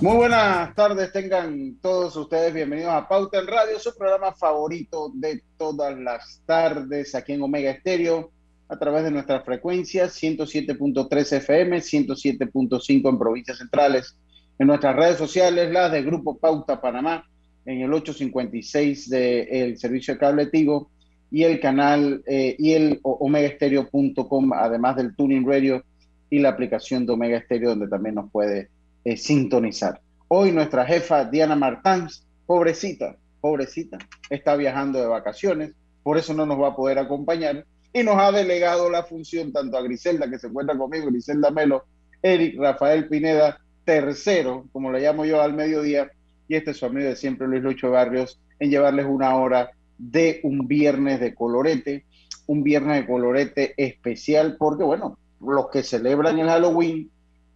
Muy buenas tardes, tengan todos ustedes bienvenidos a Pauta en Radio, su programa favorito de todas las tardes aquí en Omega Estéreo, a través de nuestras frecuencias 107.3 FM, 107.5 en provincias centrales, en nuestras redes sociales, las de Grupo Pauta Panamá, en el 856 del servicio de cable Tigo y el canal eh, y el omegaestereo.com, además del Tuning Radio y la aplicación de Omega Estéreo, donde también nos puede eh, sintonizar. Hoy nuestra jefa Diana Martans, pobrecita, pobrecita, está viajando de vacaciones, por eso no nos va a poder acompañar y nos ha delegado la función tanto a Griselda, que se encuentra conmigo, Griselda Melo, Eric Rafael Pineda, tercero, como le llamo yo al mediodía, y este es su amigo de siempre, Luis Lucho Barrios, en llevarles una hora de un viernes de colorete, un viernes de colorete especial, porque bueno, los que celebran el Halloween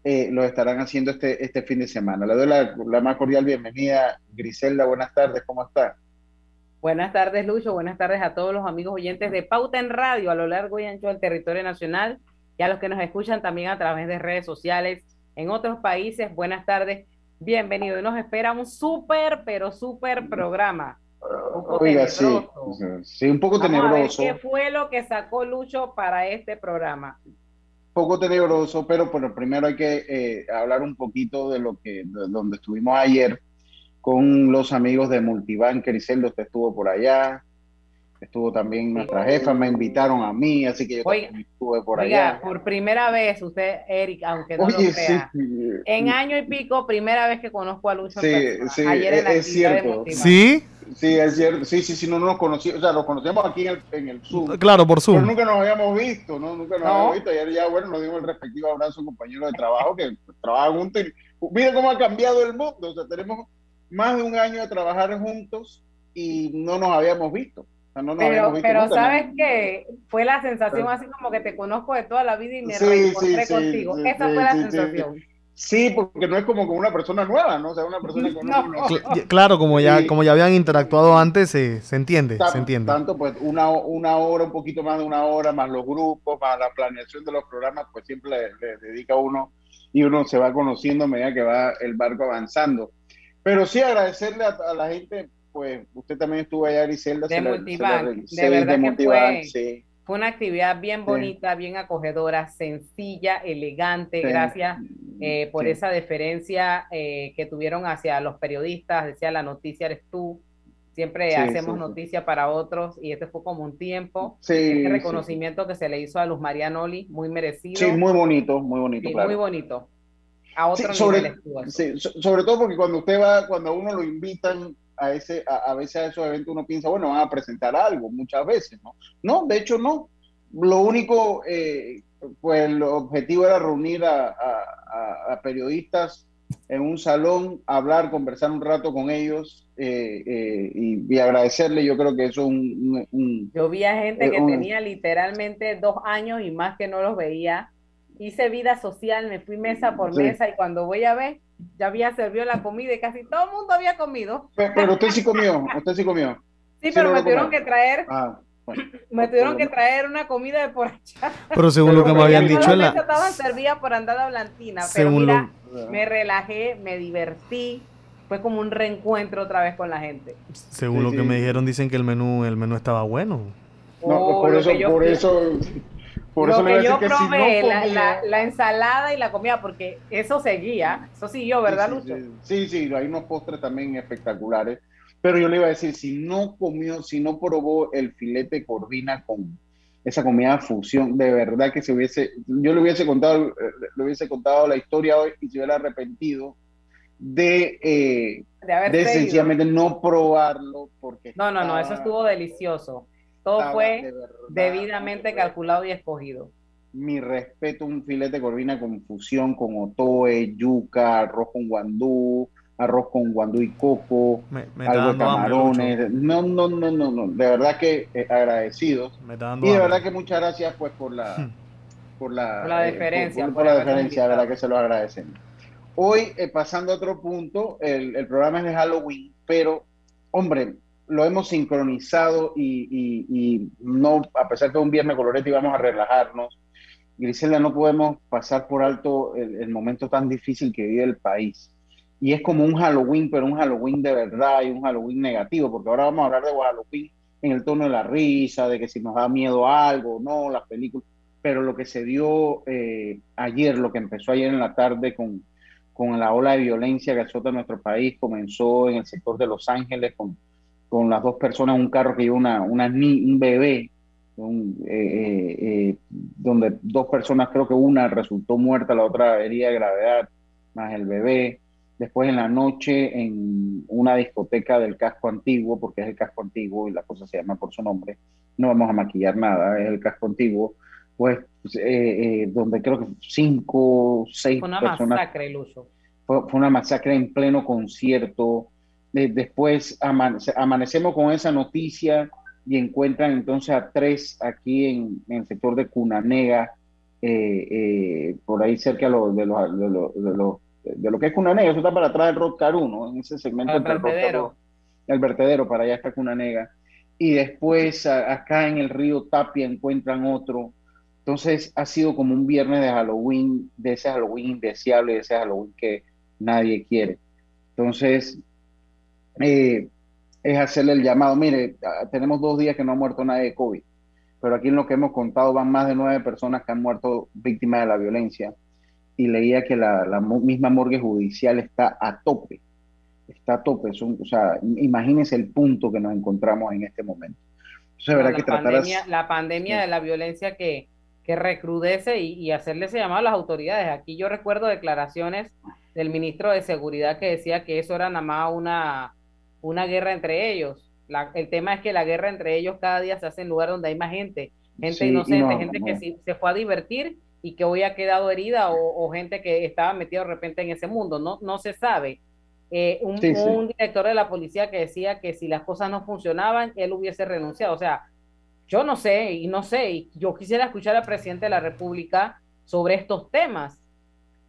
eh, lo estarán haciendo este, este fin de semana. Le doy la, la, más cordial bienvenida, Griselda, buenas tardes, ¿cómo está? Buenas tardes, Lucho, buenas tardes a todos los amigos oyentes de Pauta en Radio a lo largo y ancho del territorio nacional y a los que nos escuchan también a través de redes sociales en otros países. Buenas tardes, bienvenido. Nos espera un súper, pero súper programa. Un Oiga, sí, sí, un poco Vamos tenebroso. A ver ¿Qué fue lo que sacó Lucho para este programa? Poco tenebroso, pero bueno, primero hay que eh, hablar un poquito de lo que, de donde estuvimos ayer con los amigos de Multibank. Griselda, usted estuvo por allá, estuvo también nuestra jefa, me invitaron a mí, así que yo Oiga, también estuve por Oiga, allá. por primera vez, usted, Eric, aunque no Oye, lo sí, en año y pico, primera vez que conozco a Lucho. Sí, persona. sí, ayer en la es cierto. ¿Sí? sí, es cierto, sí, sí, sí, no nos conocíamos, o sea, nos conocíamos aquí en el, en el Zoom. Claro, por Pero Zoom. nunca nos habíamos visto, ¿no? Nunca nos No. habíamos visto. Ayer ya, bueno, nos dimos el respectivo abrazo a un compañero de trabajo que trabaja juntos. y Mira cómo ha cambiado el mundo. O sea, tenemos más de un año de trabajar juntos y no nos habíamos visto. Sea, no Pero, pero nunca, sabes ¿no? que fue la sensación así como que te conozco de toda la vida y me Sí, reencontré sí, contigo. sí, Esa sí, fue la sí, sí, sensación. Sí, porque no es como con una persona nueva, ¿no? O sea, una persona que No. Claro, como ya, Sí. como ya habían interactuado antes, se, se entiende, Ta- se entiende. Tanto, pues, una, una hora, un poquito más de una hora, más los grupos, más la planeación de los programas, pues siempre le, le dedica uno y uno se va conociendo a medida que va el barco avanzando. Pero sí agradecerle a, a la gente, pues, usted también estuvo allá, Griselda. De Multibank, de sí, verdad que fue- sí. Fue una actividad bien bonita, bien acogedora, sencilla, elegante. Sí. Gracias eh, por Sí. esa deferencia eh, que tuvieron hacia los periodistas. Decía, la noticia eres tú. Siempre Sí, hacemos sí, sí. noticia para otros y este fue como un tiempo. Sí, Este sí. reconocimiento que se le hizo a Luz Marianoli, muy merecido. Sí, muy bonito, muy bonito, Sí, claro. muy bonito. A otro Sí, sobre, sí, so- sobre todo porque cuando usted va, cuando a uno lo invitan a ese, a, a veces a esos eventos uno piensa, bueno, van a presentar algo, muchas veces, ¿no? No, de hecho no. Lo único, eh, pues el objetivo era reunir a, a- a- periodistas en un salón, hablar, conversar un rato con ellos eh, eh, y, y agradecerle. Yo creo que eso es un, un- un- Yo vi a gente Eh, que un- tenía literalmente dos años y más que no los veía. Hice vida social, me fui mesa por Sí. mesa y cuando voy a ver, ya había servido la comida y casi todo el mundo había comido. Pe- Pero usted sí comió, usted sí comió. Sí, Sí pero logró me tuvieron comer. que traer, Ah, bueno. me tuvieron que traer una comida de por allá. Pero según lo que me Pero habían dicho la... estaban servidas por andada blantina, pero Según mira, lo, me relajé, me divertí. Fue como un reencuentro otra vez con la gente. según Sí, lo que me dijeron, dicen que el menú, el menú estaba bueno. No, Oh, por eso, por eso, por lo eso que yo decir que si no probé, la, comía- la- la ensalada y la comida, porque eso seguía, eso siguió, ¿verdad, sí, Lucho? Sí, sí, sí, hay unos postres también espectaculares. Pero yo le iba a decir, si no comió, si no probó el filete corvina con esa comida fusión, de verdad que se hubiese, yo le hubiese contado, eh, le hubiese contado la historia hoy y se hubiera arrepentido de, eh, De de sencillamente no probarlo porque No, no, no, eso estaba- estuvo delicioso. Todo fue de verdad, debidamente calculado y escogido. Mi respeto, un filete de corvina con fusión, con otoe, yuca, arroz con guandú, arroz con guandú y coco, Me, me algo de hambre, camarones. No, no, no, no, no. De verdad que eh, agradecidos. Me está dando Y de hambre. verdad que muchas gracias pues por la por la, Por la eh, deferencia, por, por por la deferencia, de verdad que se lo agradecemos. Hoy, eh, pasando a otro punto, el, el programa es de Halloween, pero, hombre, lo hemos sincronizado y, y- y no, a pesar que un viernes colorete y vamos a relajarnos, Griselda, no podemos pasar por alto el, el momento tan difícil que vive el país. Y es como un Halloween, pero un Halloween de verdad y un Halloween negativo, porque ahora vamos a hablar de Halloween en el tono de la risa, de que si nos da miedo algo, no, las películas, pero lo que se dio eh, ayer, lo que empezó ayer en la tarde con, con la ola de violencia que azota nuestro país, comenzó en el sector de Los Ángeles con, con las dos personas, un carro que lleva una, una un bebé, un, eh, eh, eh, donde dos personas, creo que una resultó muerta, la otra herida de gravedad, más el bebé. Después en la noche en una discoteca del casco antiguo, porque es el casco antiguo y la cosa se llama por su nombre, no vamos a maquillar nada, es el casco antiguo, pues eh, eh, donde creo que cinco, seis Fue una personas masacre, Lucho. fue, fue una masacre en pleno concierto. De- después aman- amanecemos con esa noticia y encuentran entonces a tres aquí en, en el sector de Cunanega, eh, eh, por ahí cerca de lo, de, lo, de, lo, de, lo, de lo que es Cunanega, eso está para atrás del Rock Caru, ¿no? En ese segmento entre el vertedero. El vertedero, para allá está Cunanega. Y después a- acá en el río Tapia encuentran otro. Entonces ha sido como un viernes de Halloween, de ese Halloween indeseable, de ese Halloween que nadie quiere. Entonces, eh, es hacerle el llamado. Mire, tenemos dos días que no ha muerto nadie de COVID, pero aquí en lo que hemos contado van más de nueve personas que han muerto víctimas de la violencia. Y leía que la, la misma morgue judicial está a tope, está a tope. Son- o sea, imagínense el punto que nos encontramos en este momento. Entonces, la, que pandemia, la pandemia de la violencia que, que recrudece y, y hacerle ese llamado a las autoridades. Aquí yo recuerdo declaraciones del ministro de Seguridad que decía que eso era nada más una, una guerra entre ellos. La- el tema es que la guerra entre ellos cada día se hace en lugar donde hay más gente, gente Sí, inocente, no, gente no. que sí- se fue a divertir y que hoy ha quedado herida o, o gente que estaba metida de repente en ese mundo. No, no se sabe. Eh, un, Sí, un director de la policía que decía que si las cosas no funcionaban, él hubiese renunciado. O sea, yo no sé, y no sé, y yo quisiera escuchar al presidente de la República sobre estos temas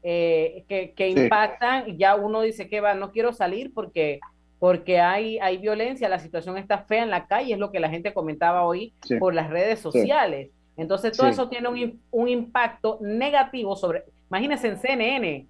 eh, que, que impactan, ya uno dice que va, no quiero salir porque, porque hay, hay violencia, la situación está fea en la calle, es lo que la gente comentaba hoy Sí. por las redes sociales. Entonces, todo Sí. eso tiene un, un impacto negativo sobre, imagínense en CNN,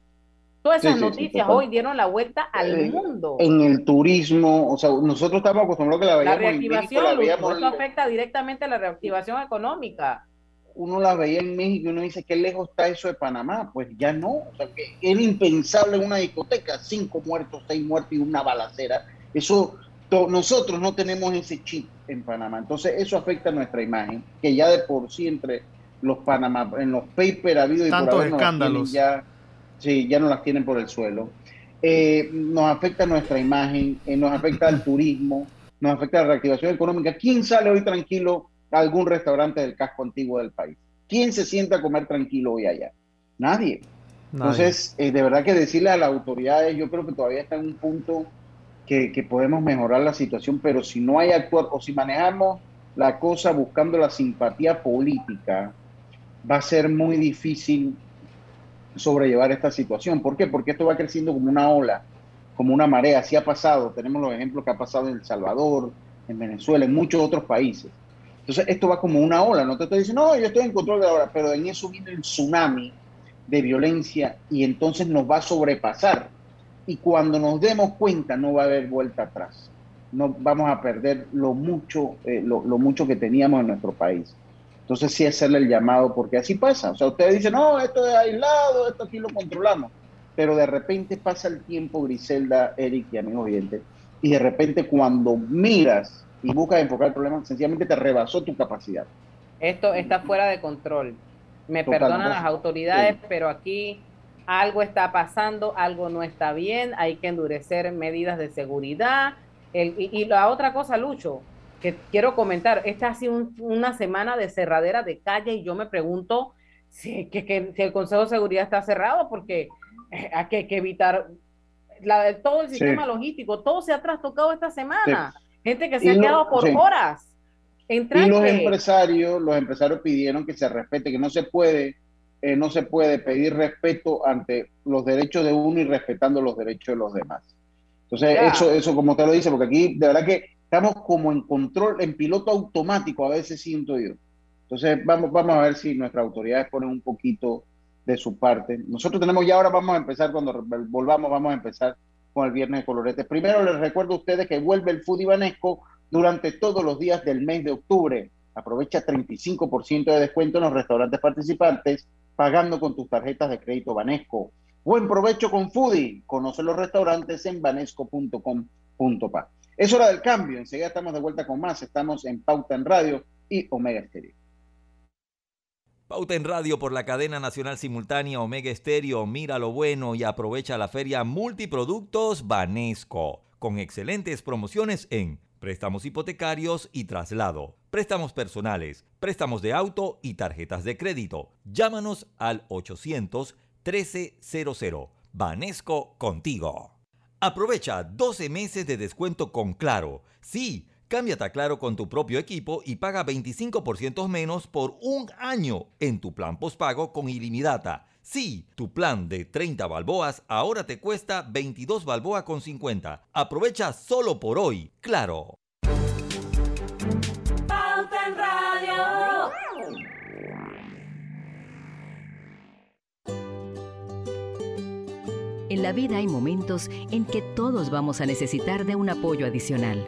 todas esas noticias hoy dieron la vuelta al Eh, mundo. en el turismo, o sea, nosotros estamos acostumbrados que la La veíamos en México, reactivación, la Lucho, veíamos eso afecta directamente a la reactivación económica. Uno las veía en México y uno dice, ¿qué lejos está eso de Panamá? Pues ya no, o sea, que era impensable en una discoteca, cinco muertos, seis muertos y una balacera. Eso, to- nosotros no tenemos ese chip en Panamá, entonces eso afecta nuestra imagen, que ya de por sí entre los Panamá, en los papers ha habido y Tantos por haber, nos las escándalos. ya, sí, ya no las tienen por el suelo. Eh, nos afecta nuestra imagen, eh, nos afecta el turismo, nos afecta la reactivación económica. ¿Quién sale hoy tranquilo algún restaurante del casco antiguo del país? ¿Quién se sienta a comer tranquilo hoy allá? Nadie. Nadie. Entonces, eh, de verdad que decirle a las autoridades, yo creo que todavía está en un punto que, que podemos mejorar la situación, pero si no hay actuar o si manejamos la cosa buscando la simpatía política, va a ser muy difícil sobrellevar esta situación. ¿Por qué? Porque esto va creciendo como una ola, como una marea. Así ha pasado. Tenemos los ejemplos que ha pasado en El Salvador, en Venezuela, en muchos otros países. Entonces, esto va como una ola. No te estoy diciendo, no, yo estoy en control de la pero en eso viene el tsunami de violencia y entonces nos va a sobrepasar. Y cuando nos demos cuenta, no va a haber vuelta atrás. No vamos a perder lo mucho, eh, lo, lo mucho que teníamos en nuestro país. Entonces sí hacerle el llamado, porque así pasa. O sea, ustedes dicen, no, esto es aislado, esto aquí lo controlamos. Pero de repente pasa el tiempo, Griselda, Eric y amigos oyentes, y de repente cuando miras y buscas enfocar el problema, sencillamente te rebasó tu capacidad. Esto está fuera de control. Me Total, perdonan las autoridades, Sí. pero aquí algo está pasando, algo no está bien, hay que endurecer medidas de seguridad. El- y, y la otra cosa, Lucho, que quiero comentar, esta ha sido un, una semana de cerradera de calle y yo me pregunto si, que, que, si el Consejo de Seguridad está cerrado porque eh, hay que, que evitar la, todo el sistema Sí. logístico, todo se ha trastocado esta semana. Gente que se ha quedado por sí. horas. Y los empresarios, los empresarios pidieron que se respete, que no se puede, eh, no se puede pedir respeto ante los derechos de uno y respetando los derechos de los demás. Entonces, Ya. eso, eso como usted lo dice, porque aquí de verdad que estamos como en control, en piloto automático, a veces siento yo. Entonces, vamos, vamos a ver si nuestras autoridades ponen un poquito de su parte. Nosotros tenemos ya ahora, vamos a empezar, cuando volvamos, vamos a empezar con el Viernes de Colorete. Primero les recuerdo a ustedes que vuelve el Food Ibanesco durante todos los días del mes de octubre. Aprovecha 35% de descuento en los restaurantes participantes pagando con tus tarjetas de crédito Banesco. Buen provecho con Foodie. Conoce los restaurantes en banesco.com.pa. Es hora del cambio. Enseguida estamos de vuelta con más. Estamos en Pauta en Radio y Omega Estéreo. Pauta en Radio por la cadena nacional simultánea Omega Estéreo. Mira lo bueno y aprovecha la feria Multiproductos Banesco, con excelentes promociones en préstamos hipotecarios y traslado, préstamos personales, préstamos de auto y tarjetas de crédito. Llámanos al 800 1300. Banesco contigo. Aprovecha 12 meses de descuento con Claro. Sí, cámbiate a Claro con tu propio equipo y paga 25% menos por un año en tu plan postpago con ilimitada. Sí, tu plan de 30 balboas ahora te cuesta 22 balboa con 50. Aprovecha solo por hoy. Claro. Pauta en Radio. En la vida hay momentos en que todos vamos a necesitar de un apoyo adicional.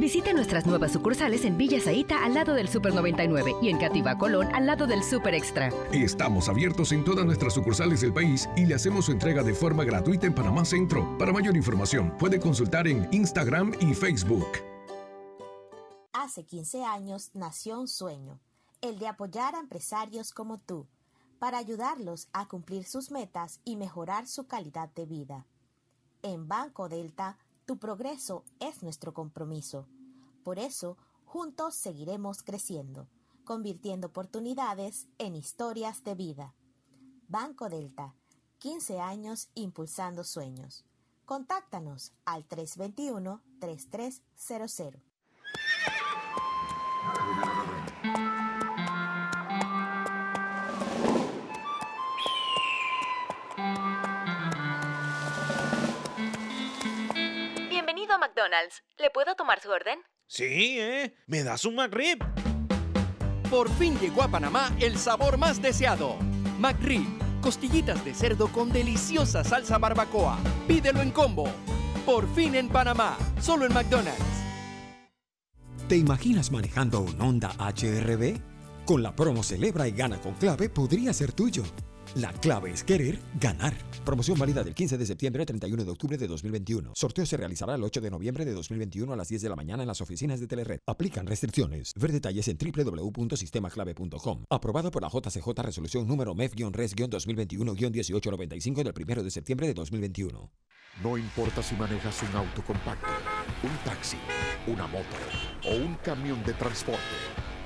Visite nuestras nuevas sucursales en Villa Zaita al lado del Super 99 y en Cativa Colón al lado del Super Extra. Estamos abiertos en todas nuestras sucursales del país y le hacemos su entrega de forma gratuita en Panamá Centro. Para mayor información, puede consultar en Instagram y Facebook. Hace 15 años nació un sueño, el de apoyar a empresarios como tú, para ayudarlos a cumplir sus metas y mejorar su calidad de vida. En Banco Delta, tu progreso es nuestro compromiso. Por eso, juntos seguiremos creciendo, convirtiendo oportunidades en historias de vida. Banco Delta, 15 años impulsando sueños. Contáctanos al 321-3300. McDonald's. ¿Le puedo tomar su orden? Sí, ¿eh? ¿Me das un McRib? Por fin llegó a Panamá el sabor más deseado. McRib, costillitas de cerdo con deliciosa salsa barbacoa. Pídelo en combo. Por fin en Panamá, solo en McDonald's. ¿Te imaginas manejando un Honda HRB? Con la promo Celebra y Gana con Clave podría ser tuyo. La clave es querer ganar. Promoción válida del 15 de septiembre al 31 de octubre de 2021. Sorteo se realizará el 8 de noviembre de 2021 a las 10 de la mañana en las oficinas de Telered. Aplican restricciones. Ver detalles en www.sistemaclave.com. Aprobado por la JCJ Resolución número MEF-RES-2021-1895 del 1 de septiembre de 2021. No importa si manejas un auto compacto, un taxi, una moto o un camión de transporte.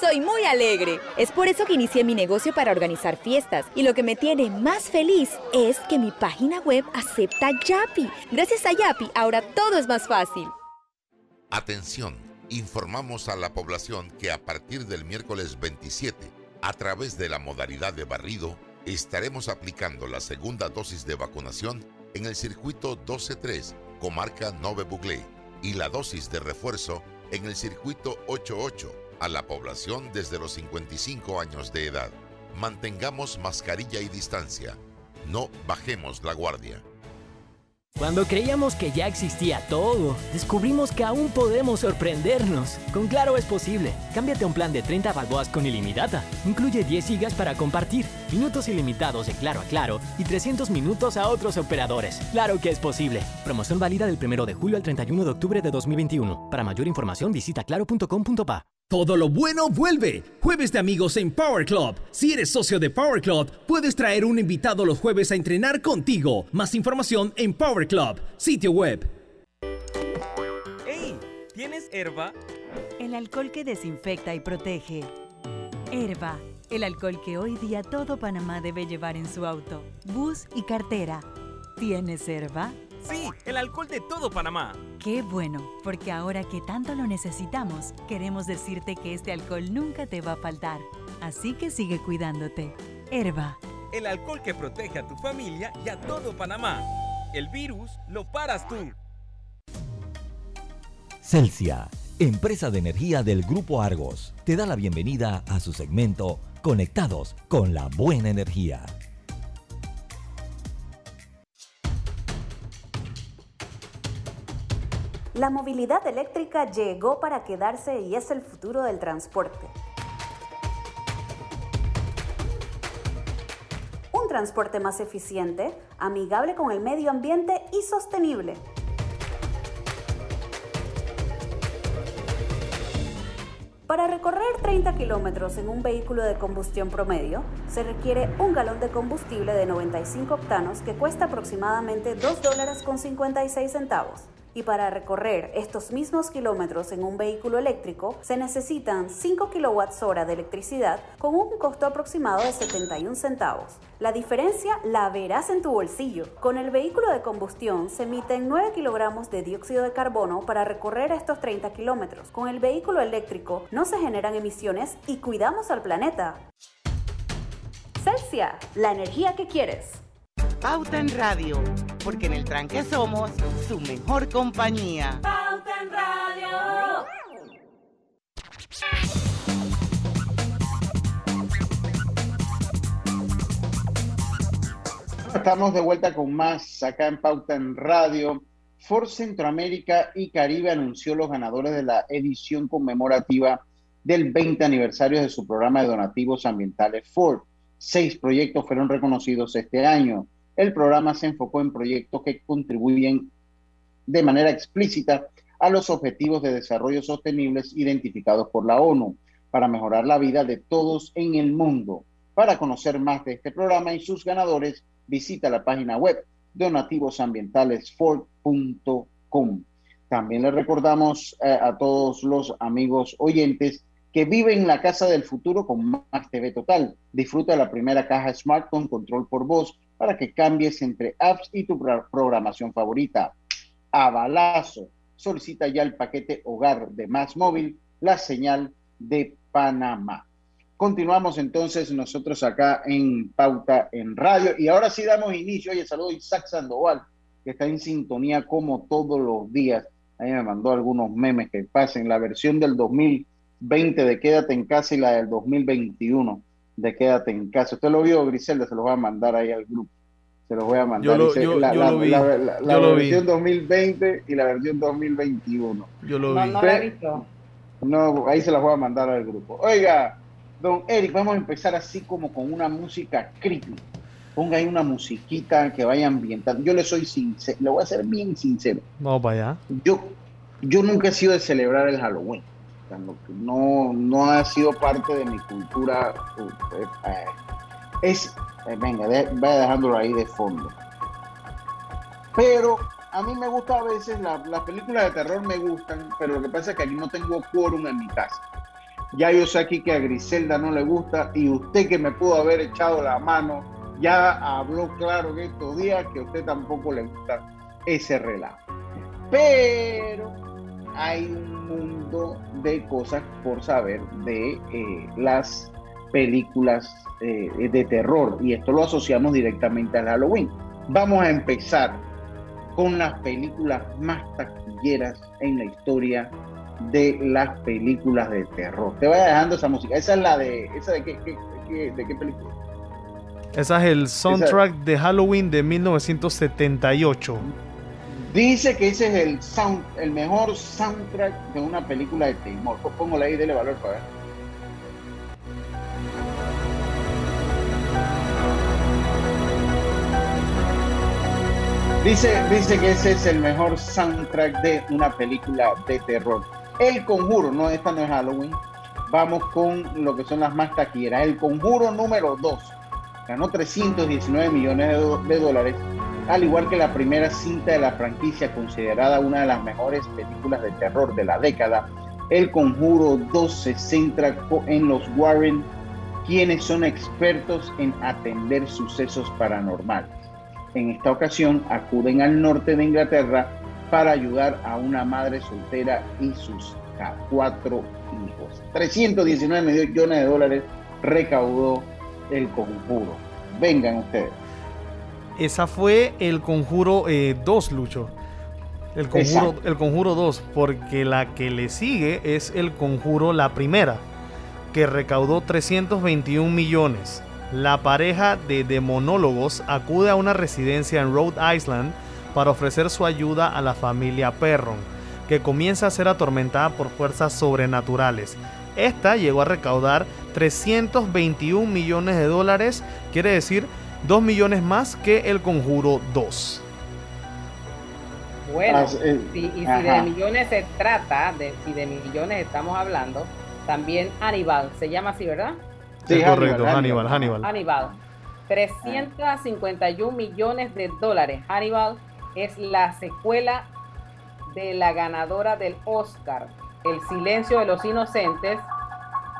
Soy muy alegre. Es por eso que inicié mi negocio para organizar fiestas. Y lo que me tiene más feliz es que mi página web acepta Yapi. Gracias a Yapi, ahora todo es más fácil. Atención, informamos a la población que a partir del miércoles 27, a través de la modalidad de barrido, estaremos aplicando la segunda dosis de vacunación en el circuito 12-3, comarca Nove Buglé, y la dosis de refuerzo en el circuito 88 a la población desde los 55 años de edad. Mantengamos mascarilla y distancia. No bajemos la guardia. Cuando creíamos que ya existía todo, descubrimos que aún podemos sorprendernos. Con Claro es posible. Cámbiate un plan de 30 balboas con ilimitada. Incluye 10 gigas para compartir, minutos ilimitados de Claro a Claro y 300 minutos a otros operadores. Claro que es posible. Promoción válida del 1 de julio al 31 de octubre de 2021. Para mayor información visita claro.com.pa. Todo lo bueno vuelve. Jueves de amigos en Power Club. Si eres socio de Power Club, puedes traer un invitado los jueves a entrenar contigo. Más información en Power Club, sitio web. ¡Ey! ¿Tienes herba? El alcohol que desinfecta y protege. Herba, el alcohol que hoy día todo Panamá debe llevar en su auto, bus y cartera. ¿Tienes herba? Sí, el alcohol de todo Panamá. Qué bueno, porque ahora que tanto lo necesitamos, queremos decirte que este alcohol nunca te va a faltar. Así que sigue cuidándote. Herba. El alcohol que protege a tu familia y a todo Panamá. El virus lo paras tú. Celsia, empresa de energía del Grupo Argos, te da la bienvenida a su segmento Conectados con la Buena Energía. La movilidad eléctrica llegó para quedarse y es el futuro del transporte. Un transporte más eficiente, amigable con el medio ambiente y sostenible. Para recorrer 30 kilómetros en un vehículo de combustión promedio, se requiere un galón de combustible de 95 octanos que cuesta aproximadamente 2 dólares con 56 centavos. Y para recorrer estos mismos kilómetros en un vehículo eléctrico se necesitan 5 kWh de electricidad con un costo aproximado de 71 centavos. La diferencia la verás en tu bolsillo. Con el vehículo de combustión se emiten 9 kilogramos de dióxido de carbono para recorrer estos 30 kilómetros. Con el vehículo eléctrico no se generan emisiones y cuidamos al planeta. Celsia, la energía que quieres. Pauta en Radio, porque en el tranque somos su mejor compañía. Pauta en Radio. Estamos de vuelta con más acá en Pauta en Radio. Ford Centroamérica y Caribe anunció los ganadores de la edición conmemorativa del 20 aniversario de su programa de donativos ambientales Ford. Seis proyectos fueron reconocidos este año. El programa se enfocó en proyectos que contribuyen de manera explícita a los objetivos de desarrollo sostenibles identificados por la ONU para mejorar la vida de todos en el mundo. Para conocer más de este programa y sus ganadores, visita la página web donativosambientalesford.com. También le recordamos eh, a todos los amigos oyentes que viven en la casa del futuro con Más TV Total. Disfruta la primera caja Smart con control por voz para que cambies entre apps y tu programación favorita. A balazo, solicita ya el paquete hogar de Más Móvil, la señal de Panamá. Continuamos entonces nosotros acá en Pauta en Radio y ahora sí damos inicio. Oye, saludo a Isaac Sandoval, que está en sintonía como todos los días. Ahí me mandó algunos memes que pasen, la versión del 2020 de Quédate en casa y la del 2021 de Quédate en casa. Usted lo vio, Griselda, se lo va a mandar ahí al grupo. Se los voy a mandar. Yo lo, Dice, yo, la, yo la- lo vi. la- la- la yo lo vi. versión 2020 y la versión 2021. Yo lo No, vi. no la he visto. No, ahí se las voy a mandar al grupo. Oiga, don Eric, vamos a empezar así como con una música creepy. Ponga ahí una musiquita que vaya ambientando. Yo le soy sincero, le voy a ser bien sincero. Vamos para allá. Yo, yo nunca he sido de celebrar el Halloween. No, no, ha sido parte de mi cultura. eh, eh, es, eh, venga, vaya dejándolo ahí de fondo. Pero a mí me gusta a veces, la- las películas de terror me gustan, pero lo que pasa es que aquí no tengo quórum en mi casa. Ya yo sé aquí que a Griselda no le gusta y usted que me pudo haber echado la mano ya habló claro en estos días que a usted tampoco le gusta ese relajo. Pero hay un mundo de cosas por saber de eh, las películas eh, de terror y esto lo asociamos directamente al Halloween. Vamos a empezar con las películas más taquilleras en la historia de las películas de terror. Te vaya dejando esa música. Esa es la de. ¿Esa de qué, qué- qué- de qué película? Ese es el soundtrack de Halloween de 1978. Dice que ese es el sound, el mejor soundtrack de una película de terror. Póngale ahí, dele valor para ver. Dice, dice que ese es el mejor soundtrack de una película de terror. El Conjuro, no, esta no es Halloween. Vamos con lo que son las más taquilleras. El Conjuro número 2 ganó 319 millones de dólares, al igual que la primera cinta de la franquicia, considerada una de las mejores películas de terror de la década. El Conjuro 2 se centra en los Warren, quienes son expertos en atender sucesos paranormales. En esta ocasión acuden al norte de Inglaterra para ayudar a una madre soltera y sus cuatro hijos. 319 millones de dólares recaudó el conjuro. Vengan ustedes. Esa fue el Conjuro 2, Lucho. El conjuro, Exacto. el conjuro 2, porque la que le sigue es el Conjuro la primera, que recaudó 321 millones. La pareja de demonólogos acude a una residencia en Rhode Island para ofrecer su ayuda a la familia Perron, que comienza a ser atormentada por fuerzas sobrenaturales. Esta llegó a recaudar 321 millones de dólares, quiere decir 2 millones más que el Conjuro 2. Bueno, Ah, eh, si- y si ajá. de millones se trata, de, si de millones estamos hablando, también Hannibal, se llama así, ¿verdad? Sí, es correcto, Hannibal, Hannibal, Hannibal. Hannibal. 351 millones de dólares. Hannibal es la secuela de la ganadora del Oscar, El silencio de los inocentes,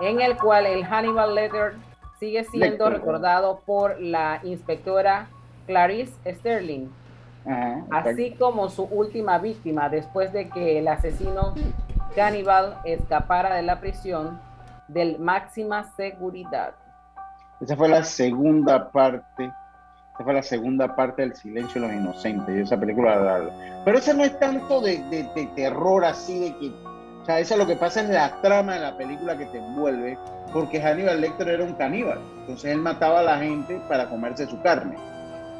en el cual el Hannibal Letter sigue siendo recordado por la inspectora Clarice Sterling, Ajá, así como su última víctima después de que el asesino Hannibal escapara de la prisión del máxima seguridad. Esa fue la segunda parte. Esa fue la segunda parte del Silencio de los Inocentes. Esa película. la- la- Pero esa no es tanto de, de- de terror así de que. O sea, esa lo que pasa es la trama de la película que te envuelve. Porque Hannibal Lecter era un caníbal. Entonces él mataba a la gente para comerse su carne.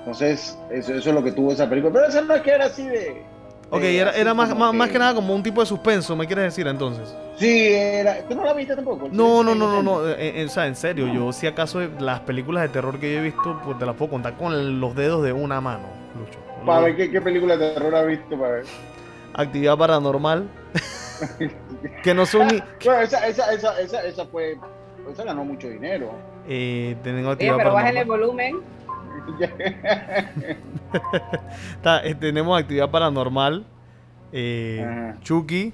Entonces, eso, eso es lo que tuvo esa película. Pero esa no es que era así de. Ok, de- era, así era más, más, más que nada como un tipo de suspenso, ¿me quieres decir entonces? Sí, era. ¿Tú no la viste tampoco? No, no, no, no, no, eh, eh, o sea, en serio, yo si acaso las películas de terror que yo he visto, pues te las puedo contar con los dedos de una mano, Lucho. Para ver qué, qué película de terror has visto, para ver. Actividad paranormal, que no son ni... Bueno, esa, esa, esa, esa, esa fue. Esa ganó mucho dinero. Eh, tenemos Oye, actividad pero bájale el paranormal. volumen. Ta- eh, tenemos actividad paranormal, eh, Chucky.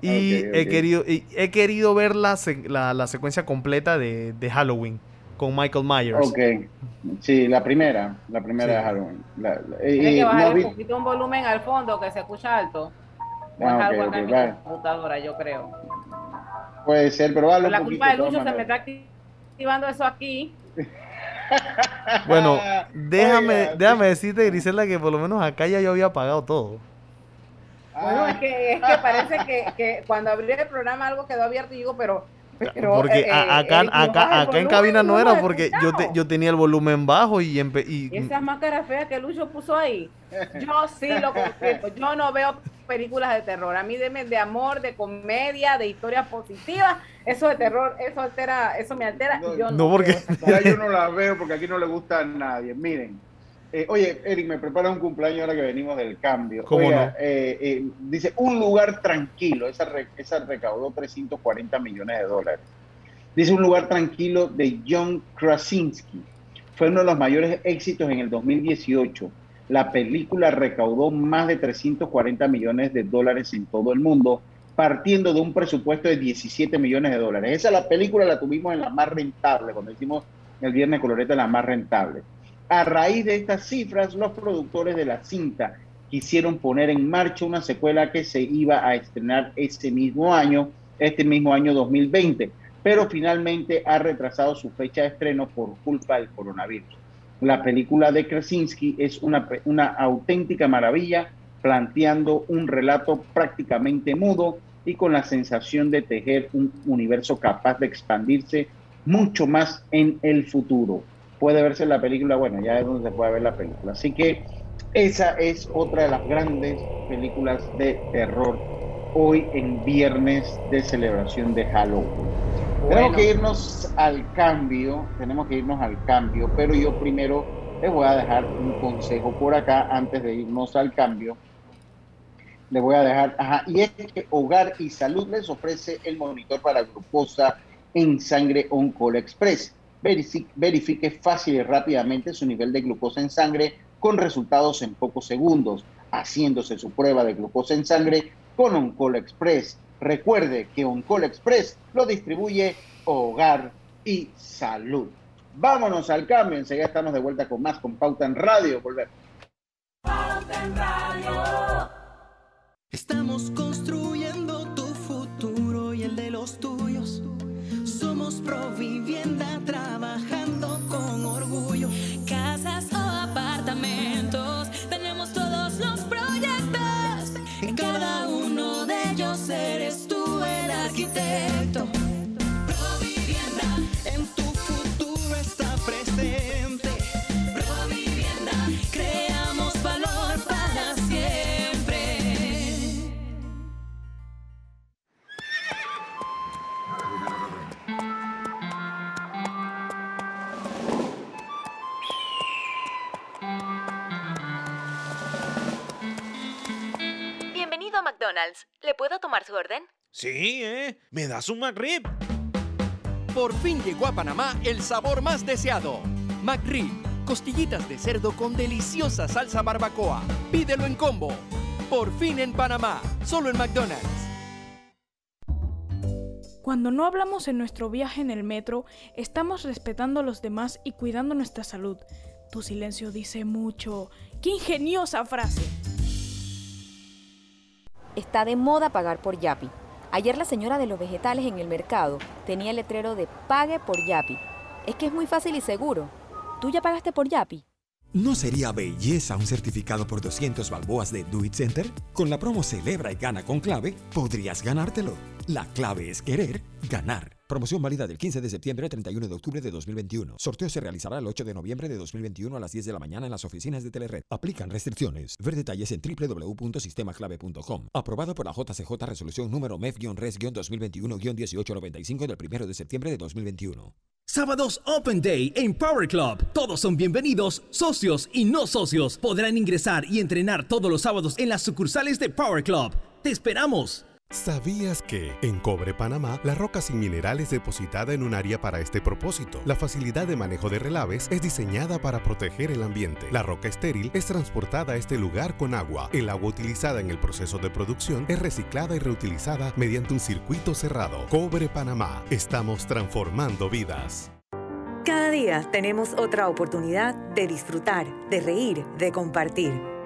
Y Ok, he ok. querido y he querido ver la, la, la secuencia completa de, de Halloween con Michael Myers. Ok. Sí, la primera. La primera Sí. de Halloween. La- la- y- Tiene que no bajar vi- un poquito un volumen al fondo que se escucha alto. Ah, es acá vale. computadora, yo creo. Puede ser, pero vale Por un la poquito, culpa de Lucho se me está activando eso aquí. Bueno, déjame, Oiga, déjame decirte, Griselda, que por lo menos acá ya yo había pagado todo. Bueno, es que, es que parece que, que cuando abrí el programa algo quedó abierto y digo, pero... pero Porque eh, a- eh, acá, acá, acá en cabina no no era porque yo, te- yo tenía el volumen bajo y, empe- y Y esas máscaras feas que Lucho puso ahí, yo sí lo confirmo. Yo no veo películas de terror. A mí deme de amor, de comedia, de historias positivas. Eso de terror, eso altera, eso me altera. y yo no, No, porque- yo no la veo porque aquí no le gusta a nadie. Miren. Eh, oye, Eric, me prepara un cumpleaños ahora que venimos del cambio. ¿Cómo Oiga, no? eh, eh, dice, un lugar tranquilo. Esa, re- esa recaudó 340 millones de dólares. Dice un lugar tranquilo de John Krasinski. Fue uno de los mayores éxitos en el 2018. La película recaudó más de 340 millones de dólares en todo el mundo, partiendo de un presupuesto de 17 millones de dólares. Esa la película la tuvimos en la más rentable, cuando hicimos el Viernes Coloreta, la más rentable. A raíz de estas cifras, los productores de la cinta quisieron poner en marcha una secuela que se iba a estrenar ese mismo año, este mismo año 2020, pero finalmente ha retrasado su fecha de estreno por culpa del coronavirus. La película de Krasinski es una, una auténtica maravilla, planteando un relato prácticamente mudo y con la sensación de tejer un universo capaz de expandirse mucho más en el futuro. Puede verse la película, bueno, ya es donde se puede ver la película. Así que esa es otra de las grandes películas de terror hoy en viernes de celebración de Halloween. Tenemos que irnos al cambio, tenemos que irnos al cambio, pero yo primero les voy a dejar un consejo por acá antes de irnos al cambio. Les voy a dejar, ajá, y es que Hogar y Salud les ofrece el monitor para glucosa en sangre OnCall Express. Verifique fácil y rápidamente su nivel de glucosa en sangre con resultados en pocos segundos, haciéndose su prueba de glucosa en sangre con OnCall Express. Recuerde que OnCall Express lo distribuye Hogar y Salud. Vámonos al cambio, enseguida estamos de vuelta con más con Pauta en Radio. Volvemos. Pauta en Radio. Estamos construyendo Provivienda trabajando McDonald's. ¿Le puedo tomar su orden? Sí, ¿eh? ¿Me das un McRib? Por fin llegó a Panamá el sabor más deseado. McRib, costillitas de cerdo con deliciosa salsa barbacoa. Pídelo en combo. Por fin en Panamá, solo en McDonald's. Cuando no hablamos en nuestro viaje en el metro, estamos respetando a los demás y cuidando nuestra salud. Tu silencio dice mucho. ¡Qué ingeniosa frase! Está de moda pagar por Yapi. Ayer la señora de los vegetales en el mercado tenía el letrero de Pague por Yapi. Es que es muy fácil y seguro. ¿Tú ya pagaste por Yapi? ¿No sería belleza un certificado por 200 balboas de Do It Center? Con la promo Celebra y Gana con Clave, podrías ganártelo. La clave es querer ganar. Promoción válida del 15 de septiembre al 31 de octubre de 2021. Sorteo se realizará el 8 de noviembre de 2021 a las 10 de la mañana en las oficinas de Telered. Aplican restricciones. Ver detalles en www.sistemaclave.com. Aprobado por la JCJ Resolución número MEF-RES-2021-1895 del 1 de septiembre de 2021. Sábados Open Day en Power Club. Todos son bienvenidos, socios y no socios. Podrán ingresar y entrenar todos los sábados en las sucursales de Power Club. ¡Te esperamos! ¿Sabías que en Cobre Panamá la roca sin mineral es depositada en un área para este propósito? La facilidad de manejo de relaves es diseñada para proteger el ambiente. La roca estéril es transportada a este lugar con agua. El agua utilizada en el proceso de producción es reciclada y reutilizada mediante un circuito cerrado. Cobre Panamá. Estamos transformando vidas. Cada día tenemos otra oportunidad de disfrutar, de reír, de compartir.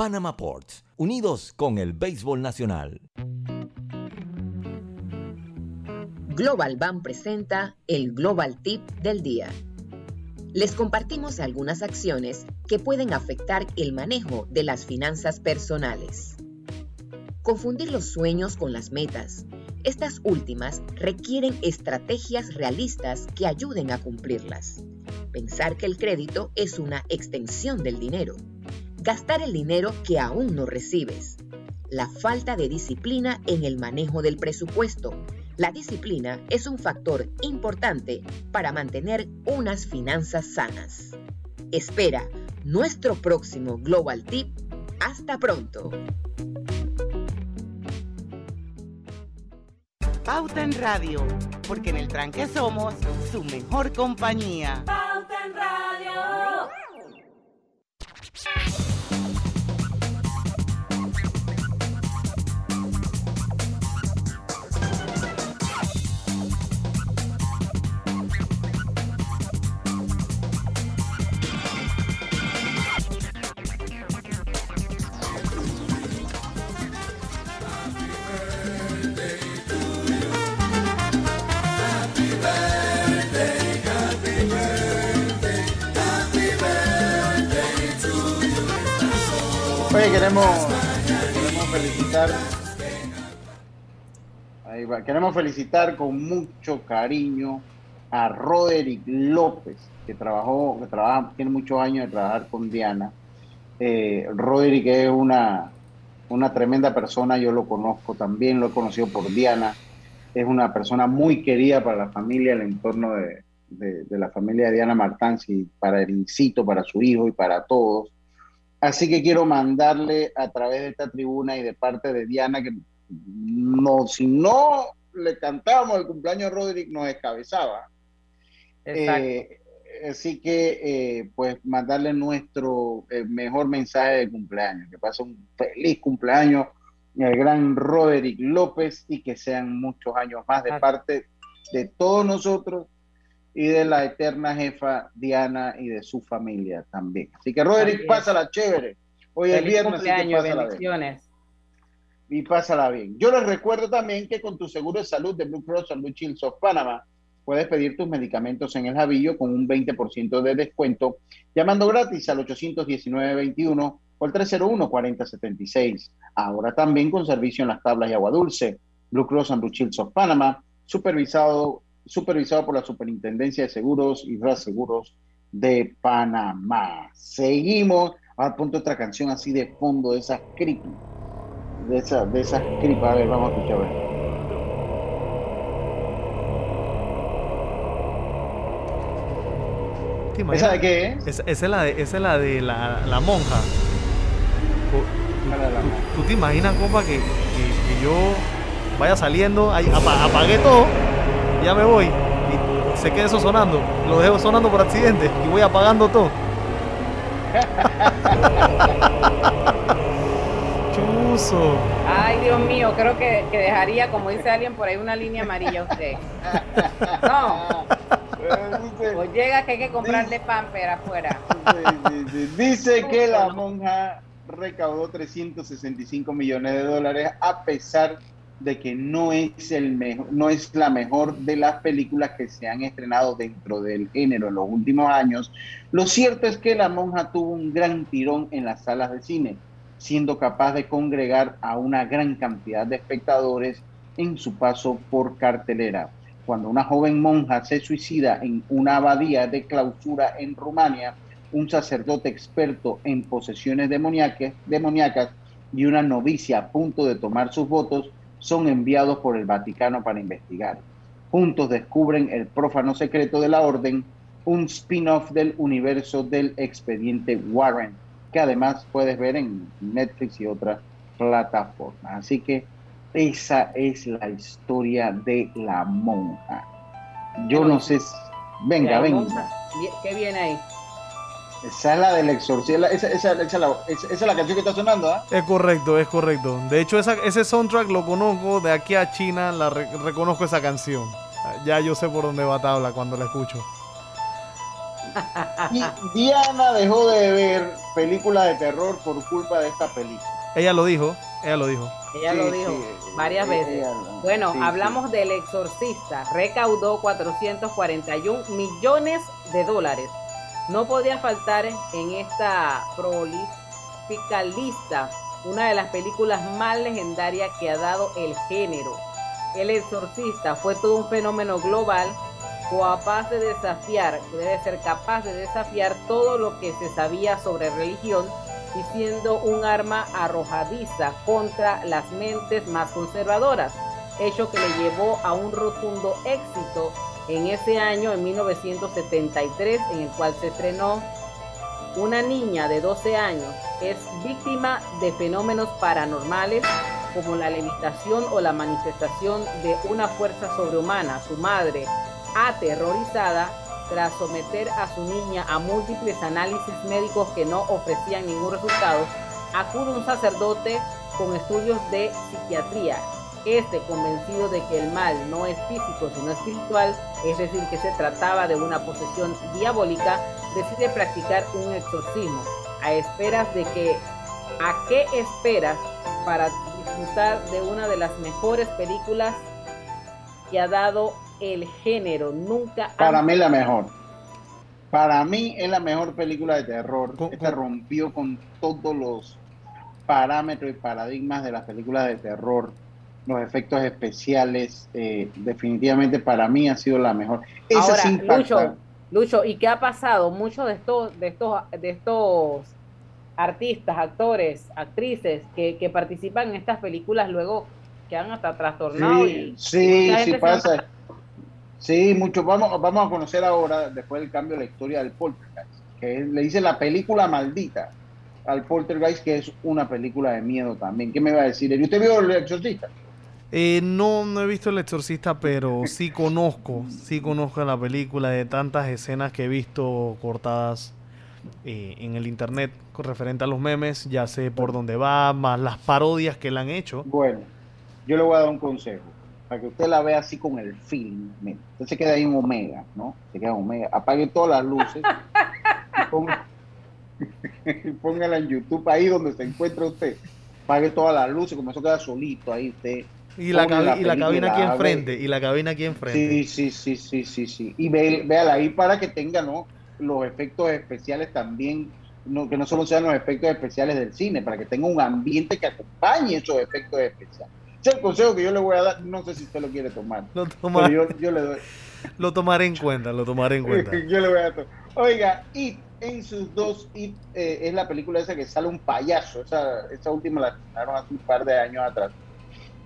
Panama Ports, unidos con el béisbol nacional. Global Bank presenta el Global Tip del día. Les compartimos algunas acciones que pueden afectar el manejo de las finanzas personales. Confundir los sueños con las metas. Estas últimas requieren estrategias realistas que ayuden a cumplirlas. Pensar que el crédito es una extensión del dinero. Gastar el dinero que aún no recibes. La falta de disciplina en el manejo del presupuesto. La disciplina es un factor importante para mantener unas finanzas sanas. Espera nuestro próximo Global Tip. Hasta pronto. Pauta en Radio, porque en el tranque somos su mejor compañía. Pauta en Radio. Queremos, queremos felicitar. queremos felicitar con mucho cariño a Roderick López, que trabajó, que trabaja, tiene muchos años de trabajar con Diana. Eh, Roderick es una, una tremenda persona, yo lo conozco también, lo he conocido por Diana. Es una persona muy querida para la familia, el entorno de, de- de la familia de Diana Martanzi, para Erincito, para su hijo y para todos. Así que quiero mandarle a través de esta tribuna y de parte de Diana que no, si no le cantábamos el cumpleaños a Roderick, nos descabezaba. Eh, así que, eh, pues, mandarle nuestro eh, mejor mensaje de cumpleaños. Que pase un feliz cumpleaños el gran Roderick López y que sean muchos años más de parte de todos nosotros y de la eterna jefa Diana y de su familia también. Así que, Roderick, pásala chévere. Hoy es viernes, así que bien y pásala bien. Yo les recuerdo también que con tu seguro de salud de Blue Cross and Blue Shield of Panama puedes pedir tus medicamentos en el Javillo con un 20% de descuento llamando gratis al 819-21 o al 301-4076. Ahora también con servicio en las tablas y agua dulce. Blue Cross and Blue Shield of Panama, supervisado, supervisado por la Superintendencia de Seguros y Reaseguros de Panamá. Seguimos. Ahora ponte otra canción así de fondo, de esas creepy de esa, de esas cripas. A ver, vamos a escuchar. a ver. ¿Esa de qué es? Esa, esa es la de, esa es la, de la, la monja. Tú, tú te imaginas, compa, que, que- que yo vaya saliendo, ahí, apa- apagué todo, ya me voy, y se quede eso sonando, lo dejo sonando por accidente y voy apagando todo. Chuzo. Ay, Dios mío, creo que, que dejaría, como dice alguien por ahí, una línea amarilla a usted. No. O llega que hay que comprarle pamper afuera. Dice que la monja recaudó 365 millones de dólares a pesar de que no es el mejor, no es la mejor de las películas que se han estrenado dentro del género en los últimos años. Lo cierto es que la monja tuvo un gran tirón en las salas de cine, siendo capaz de congregar a una gran cantidad de espectadores en su paso por cartelera. Cuando una joven monja se suicida en una abadía de clausura en Rumania, un sacerdote experto en posesiones demoníacas, y una novicia a punto de tomar sus votos son enviados por el Vaticano para investigar. Juntos descubren el prófano secreto de la orden, un spin-off del universo del expediente Warren, que además puedes ver en Netflix y otras plataformas. Así que esa es la historia de la monja. Yo no sé, si- venga, venga. ¿Qué viene ahí? Esa es la del exorcista. Esa, esa, esa, la- esa- esa es la canción que está sonando, ¿ah? Es correcto, es correcto. De hecho, esa- ese soundtrack lo conozco de aquí a China, la re- reconozco esa canción. Ya yo sé por dónde va tabla cuando la escucho. Y Diana dejó de ver películas de terror por culpa de esta película. Ella lo dijo, ella lo dijo. Ella Sí, lo dijo sí, varias sí, veces. Bueno, sí, hablamos del exorcista. Recaudó 441 millones de dólares. No podía faltar en esta prolífica lista una de las películas más legendarias que ha dado el género. El exorcista fue todo un fenómeno global capaz de desafiar, debe ser capaz de desafiar todo lo que se sabía sobre religión y siendo un arma arrojadiza contra las mentes más conservadoras, hecho que le llevó a un rotundo éxito en ese año, en 1973, en el cual se estrenó Una niña de 12 años es víctima de fenómenos paranormales como la levitación o la manifestación de una fuerza sobrehumana. Su madre, aterrorizada, tras someter a su niña a múltiples análisis médicos que no ofrecían ningún resultado, acude un sacerdote con estudios de psiquiatría. Este, convencido de que el mal no es físico sino espiritual, es decir, que se trataba de una posesión diabólica, decide practicar un exorcismo a esperas de que ¿a qué esperas para disfrutar de una de las mejores películas que ha dado el género? Nunca Para antes- mí la mejor. Para mí es la mejor película de terror. Esta rompió con todos los parámetros y paradigmas de las películas de terror. Los efectos especiales, eh, definitivamente para mí ha sido la mejor. Esa Ahora, sí. Lucho, Lucho, ¿y qué ha pasado? Muchos de estos, de estos, de estos artistas, actores, actrices que, que participan en estas películas luego quedan hasta trastornados Sí, y sí, sí pasa. Sí, mucho. Vamos, vamos a conocer ahora, después del cambio, la historia del Poltergeist, que es- le dice la película maldita al Poltergeist, que es una película de miedo también. ¿Qué me va a decir? ¿Y usted vio El Exorcista? Eh, no, no he visto El Exorcista, pero sí conozco, sí conozco la película de tantas escenas que he visto cortadas eh, en el internet con referente a los memes, ya sé por dónde va, más las parodias que le han hecho. Bueno, yo le voy a dar un consejo, para que usted la vea así con el film. Mire, usted se queda ahí en Omega, ¿no? Se queda en Omega, apague todas las luces y ponga- y póngala en YouTube ahí donde se encuentra usted. Apague todas las luces, como eso queda solito ahí usted. Y la, cabi- y la cabina aquí y la enfrente, y la cabina aquí enfrente. Sí, sí, sí, sí, sí, sí. Y ve, véala ahí para que tenga, ¿no? Los efectos especiales también, no, que no solo sean los efectos especiales del cine, para que tenga un ambiente que acompañe esos efectos especiales. Ese es el consejo que yo le voy a dar, no sé si usted lo quiere tomar. Lo toma- pero yo, yo le doy. Lo tomaré en cuenta, lo tomaré en cuenta. yo le voy a dar. Oiga, It, en sus dos, It eh, es la película esa que sale un payaso. Esa, esa última la estrenaron hace un par de años atrás.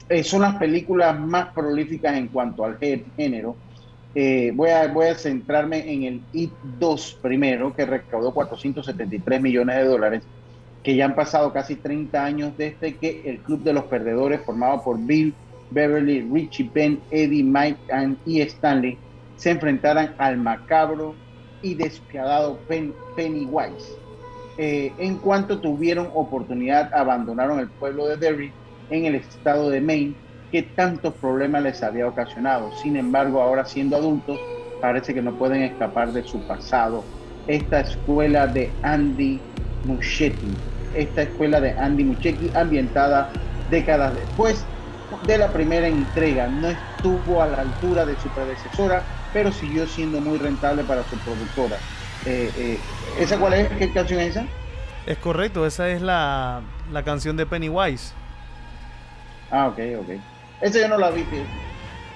Eh, son las películas más prolíficas en cuanto al gé- género. Eh, voy, a, centrarme en el IT 2 primero, que recaudó 473 millones de dólares, que ya han pasado casi 30 años desde que el Club de los Perdedores, formado por Bill, Beverly, Richie, Ben, Eddie, Mike y Stanley, se enfrentaran al macabro y despiadado Pen- Pennywise. Eh, en cuanto tuvieron oportunidad, abandonaron el pueblo de Derry en el estado de Maine, que tantos problemas les había ocasionado. Sin embargo, ahora siendo adultos, parece que no pueden escapar de su pasado. Esta escuela de Andy Muschietti, esta escuela de Andy Muschietti, ambientada décadas después de la primera entrega, no estuvo a la altura de su predecesora, pero siguió siendo muy rentable para su productora. Eh, eh, ¿Esa cuál es? ¿Qué canción es esa? Es correcto, esa es la, la canción de Pennywise. Ah, ok, ok. Esa yo no la vi. fíjate.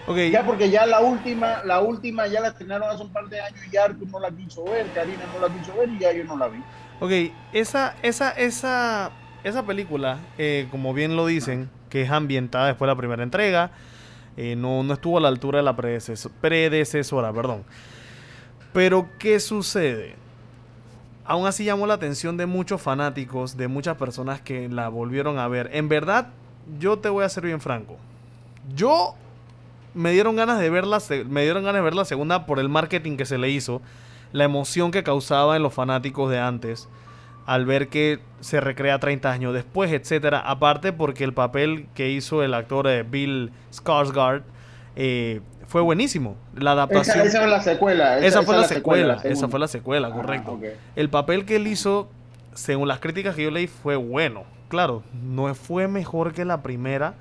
Okay. Ya porque ya la última, la última ya la estrenaron hace un par de años y ya Arthur no la quiso ver, Karina no la quiso ver y ya yo no la vi. Ok, esa, esa, esa, esa película, eh, como bien lo dicen, que es ambientada después de la primera entrega, eh, no, no estuvo a la altura de la predeceso- predecesora, perdón. Pero, ¿qué sucede? Aún así llamó la atención de muchos fanáticos, de muchas personas que la volvieron a ver. En verdad, yo te voy a ser bien franco. Yo me dieron ganas de verla, me dieron ganas de ver la segunda por el marketing que se le hizo, la emoción que causaba en los fanáticos de antes al ver que se recrea 30 años después, etcétera. Aparte porque el papel que hizo el actor eh, Bill Skarsgård eh, fue buenísimo. La adaptación. Esa, esa es la secuela. Esa, fue la secuela, la esa fue la secuela, Ah, correcto. ok. El papel que él hizo, según las críticas que yo leí, fue bueno. Claro, no fue mejor que la primera,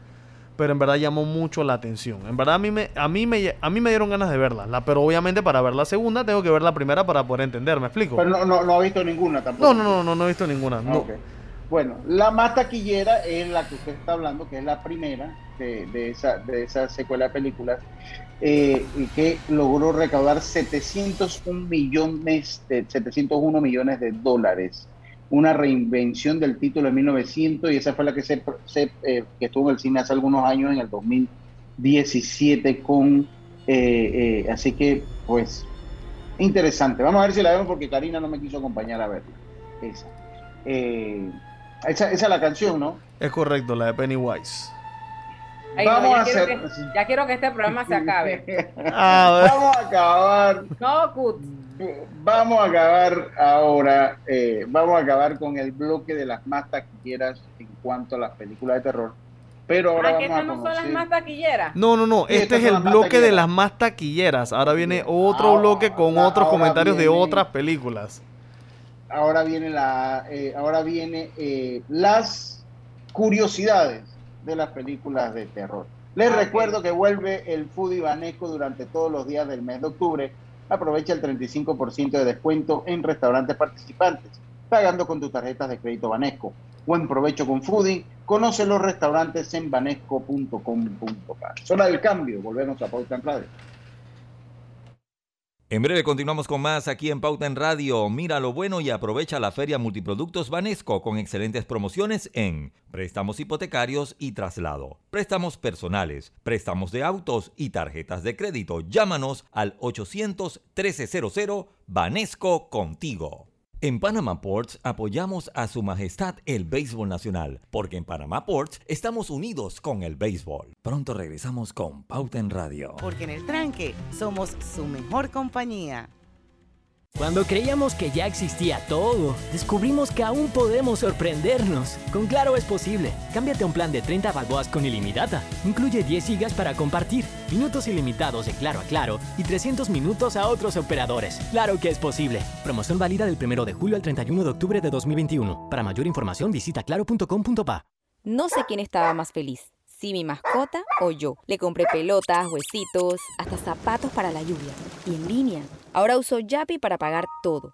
pero en verdad llamó mucho la atención. En verdad a mí me, a mí me, a mí me dieron ganas de verla, la, pero obviamente para ver la segunda tengo que ver la primera para poder entender, ¿me explico? Pero no, no, no ha visto ninguna tampoco. No, no, no, no, no he visto ninguna. No. Bueno, la más taquillera es la que usted está hablando, que es la primera de, de esa, de esa secuela de películas, eh, que logró recaudar 701 millones de, 701 millones de dólares. Una reinvención del título de 1900 y esa fue la que, se, se, eh, que estuvo en el cine hace algunos años, en el 2017, con... eh, eh, así que, pues, interesante. Vamos a ver si la vemos porque Karina no me quiso acompañar a verla. Esa. Eh, esa, esa es la canción, ¿no? Es correcto, la de Pennywise. Ay, no, Vamos ya, a quiero hacer. que, ya quiero que este programa se acabe. Vamos a acabar. No, Cut. Vamos a acabar ahora. eh, vamos a acabar con el bloque de las más taquilleras en cuanto a las películas de terror. Pero ahora Ah, que vamos estas a no son las conocer. más taquilleras. No, no, no. Sí, Este es el bloque de las más taquilleras. Ahora viene otro bloque con Ah, otros ahora comentarios de otras películas. Ahora viene la, eh, ahora viene eh, las curiosidades de las películas de terror. Les Ah, recuerdo que vuelve el Foodie Banesco durante todos los días del mes de octubre. Aprovecha el 35% de descuento en restaurantes participantes, pagando con tus tarjetas de crédito Banesco. Buen provecho con Foodie. Conoce los restaurantes en banesco.com.pa. Zona del cambio. Volvemos a Pauta en Radio. En breve continuamos con más aquí en Pauta en Radio. Mira lo bueno y aprovecha la feria Multiproductos Banesco con excelentes promociones en préstamos hipotecarios y traslado, préstamos personales, préstamos de autos y tarjetas de crédito. Llámanos al 800 1300 Banesco contigo. En Panama Ports apoyamos a Su Majestad el Béisbol Nacional, porque en Panama Ports estamos unidos con el béisbol. Pronto regresamos con Pauta en Radio. Porque en el tranque somos su mejor compañía. Cuando creíamos que ya existía todo, descubrimos que aún podemos sorprendernos. Con Claro es posible. Cámbiate a un plan de 30 balboas con ilimitada. Incluye 10 gigas para compartir, minutos ilimitados de Claro a Claro y 300 minutos a otros operadores. Claro que es posible. Promoción válida del 1 de julio al 31 de octubre de 2021. Para mayor información visita claro.com.pa. No sé quién estaba más feliz, si mi mascota o yo. Le compré pelotas, huesitos, hasta zapatos para la lluvia. Y en línea. Ahora uso Yapi para pagar todo.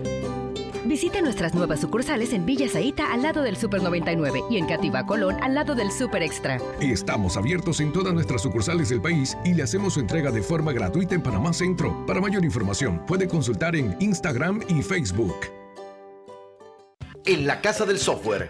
Visite nuestras nuevas sucursales en Villa Zaita al lado del Super 99 y en Cativa Colón al lado del Super Extra. Estamos abiertos en todas nuestras sucursales del país y le hacemos su entrega de forma gratuita en Panamá Centro. Para mayor información, puede consultar en Instagram y Facebook. En la Casa del Software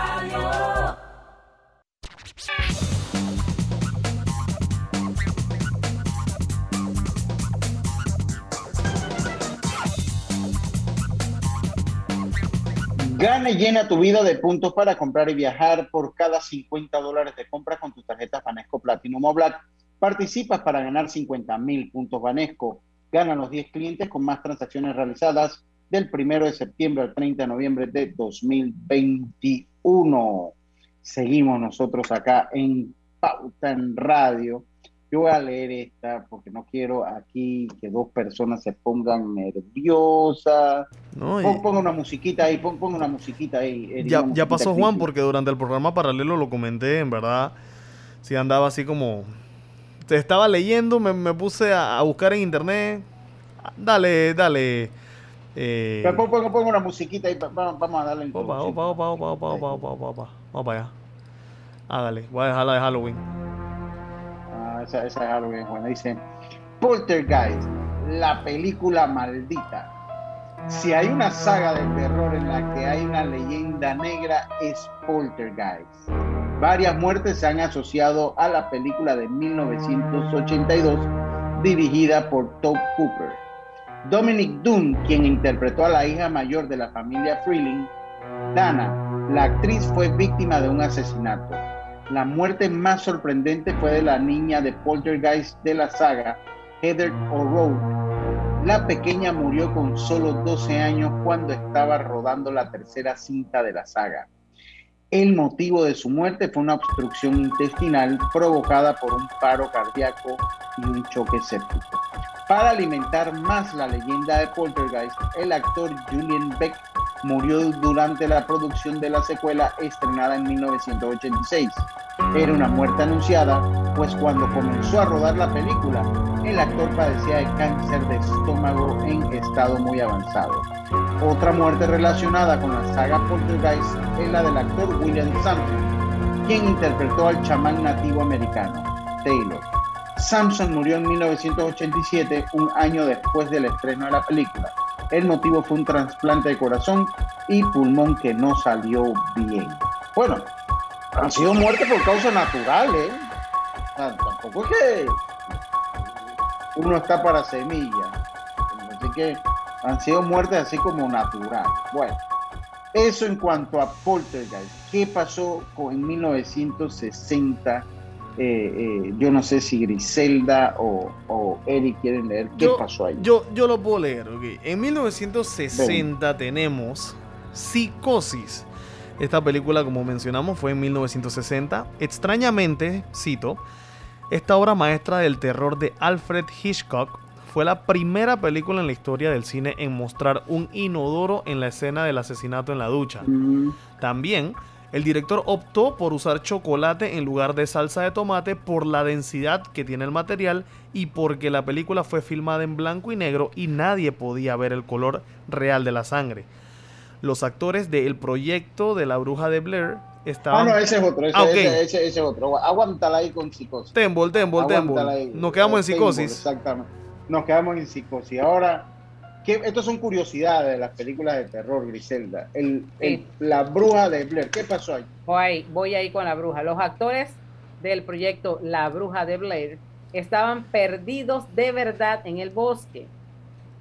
Gana y llena tu vida de puntos para comprar y viajar por cada 50 dólares de compra con tu tarjeta Banesco Platinum o. Participas para ganar 50 mil puntos Banesco. Ganan los 10 clientes con más transacciones realizadas del 1 de septiembre al 30 de noviembre de 2021. Seguimos nosotros acá en Pauta en Radio yo voy a leer esta porque no quiero aquí que dos personas se pongan nerviosas. No, Pon, una musiquita ahí, pon, una musiquita ahí. ya, ya pasó Juan porque durante el programa paralelo lo comenté, en verdad. Si andaba así como... Te estaba leyendo, me, puse a, buscar en internet. Dale, dale. Eh... Pon, una musiquita ahí, vamos, a darle. Opa, opa, opa, opa, opa, opa, opa, opa, opa. Vamos para allá. Hágale, voy a dejarla de Halloween esa, es algo bien buena. Dice, Poltergeist, la película maldita. Si hay una saga de terror en la que hay una leyenda negra, es Poltergeist. Varias muertes se han asociado a la película de 1982 dirigida por Todd Cooper. Dominic Dunn, quien interpretó a la hija mayor de la familia Freeling, Dana, la actriz fue víctima de un asesinato. La muerte más sorprendente fue de la niña de Poltergeist de la saga, Heather O'Rourke. La pequeña murió con solo 12 años cuando estaba rodando la tercera cinta de la saga. El motivo de su muerte fue una obstrucción intestinal provocada por un paro cardíaco y un choque séptico. Para alimentar más la leyenda de Poltergeist, el actor Julian Beck murió durante la producción de la secuela estrenada en 1986. Era una muerte anunciada, pues cuando comenzó a rodar la película, el actor padecía de cáncer de estómago en estado muy avanzado. Otra muerte relacionada con la saga Poltergeist es la del actor William Sampson, quien interpretó al chamán nativo americano, Taylor. Samson murió en 1987, un año después del estreno de la película. El motivo fue un trasplante de corazón y pulmón que no salió bien. Bueno, han sido muertes por causas naturales. tampoco es que uno está para semilla. Así que han sido muertes así como natural. Bueno, eso en cuanto a Poltergeist. ¿Qué pasó en 1960? Eh, eh, yo no sé si Griselda o, o Eric quieren leer qué pasó ahí. Yo, yo lo puedo leer. En 1960 tenemos Psicosis. Esta película, como mencionamos, fue en 1960. Extrañamente, cito, esta obra maestra del terror de Alfred Hitchcock fue la primera película en la historia del cine en mostrar un inodoro en la escena del asesinato en la ducha. También el director optó por usar chocolate en lugar de salsa de tomate por la densidad que tiene el material y porque la película fue filmada en blanco y negro y nadie podía ver el color real de la sangre. Los actores del proyecto de la bruja de Blair estaban... Ah, no, ese es otro, ese, ah, ese, es otro. Aguántala ahí con psicosis. Tembol, tembol, tembol. Nos quedamos en psicosis. exactamente. Nos quedamos en psicosis. Ahora estos son curiosidades de las películas de terror, Griselda. El, la bruja de Blair, ¿qué pasó ahí? Voy, voy ahí con la bruja. Los actores del proyecto La Bruja de Blair estaban perdidos de verdad en el bosque,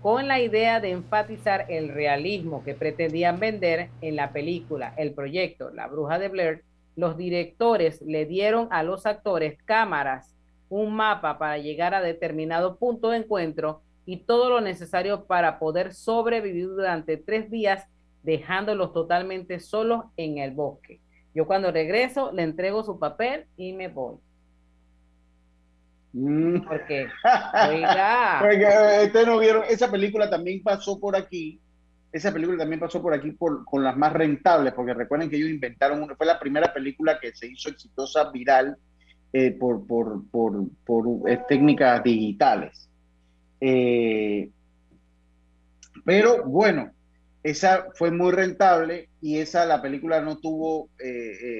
con la idea de enfatizar el realismo que pretendían vender en la película. El proyecto La Bruja de Blair, los directores le dieron a los actores cámaras, un mapa para llegar a determinado punto de encuentro y todo lo necesario para poder sobrevivir durante tres días, dejándolos totalmente solos en el bosque. Yo cuando regreso le entrego su papel y me voy. Mm. Porque, oiga. Porque ustedes no vieron, esa película también pasó por aquí esa película también pasó por aquí por, con las más rentables, porque recuerden que ellos inventaron, fue la primera película que se hizo exitosa viral eh, por, por, por, por eh, técnicas digitales. Eh, pero bueno, esa fue muy rentable y esa, la película no tuvo,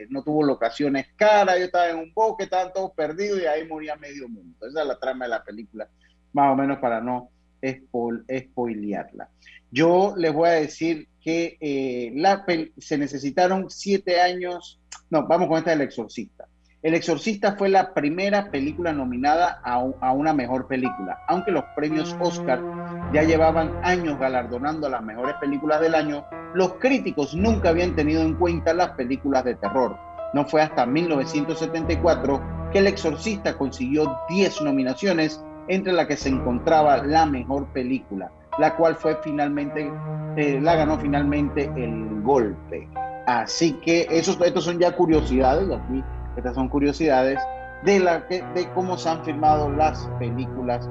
no tuvo locaciones caras, yo estaba en un bosque, estaban todos perdidos y ahí moría medio mundo. Esa es la trama de la película, más o menos para no spoilearla. Yo les voy a decir que eh, la se necesitaron siete años. No, vamos con esta del Exorcista. El Exorcista fue la primera película nominada a, una mejor película, aunque los premios Oscar ya llevaban años galardonando a las mejores películas del año, los críticos nunca habían tenido en cuenta las películas de terror. No fue hasta 1974 que El Exorcista consiguió 10 nominaciones, entre las que se encontraba la mejor película la cual fue finalmente, eh, la ganó finalmente el golpe. Así que esos, estos son ya curiosidades, aquí estas son curiosidades de, la, de cómo se han filmado las películas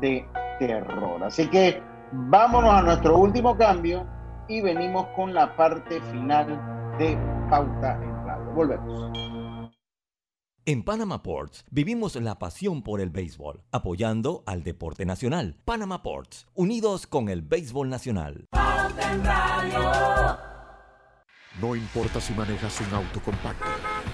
de terror. Así que vámonos a nuestro último cambio y venimos con la parte final de Pauta en Radio. Volvemos. En Panama Ports vivimos la pasión por el béisbol, apoyando al deporte nacional. Panama Ports, unidos con el béisbol nacional. No importa si manejas un auto compacto,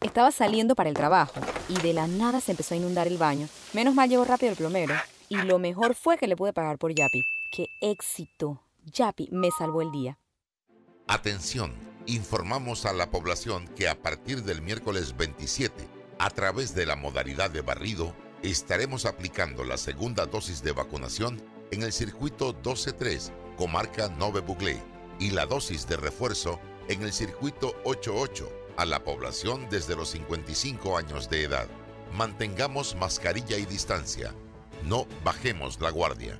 Estaba saliendo para el trabajo y de la nada se empezó a inundar el baño. Menos mal llegó rápido el plomero y lo mejor fue que le pude pagar por Yapi. ¡Qué éxito! Yapi me salvó el día. Atención, informamos a la población que a partir del miércoles 27, a través de la modalidad de barrido, estaremos aplicando la segunda dosis de vacunación en el circuito 12-3, comarca Nove Buglé, y la dosis de refuerzo en el circuito 8-8 a la población desde los 55 años de edad. Mantengamos mascarilla y distancia. No bajemos la guardia.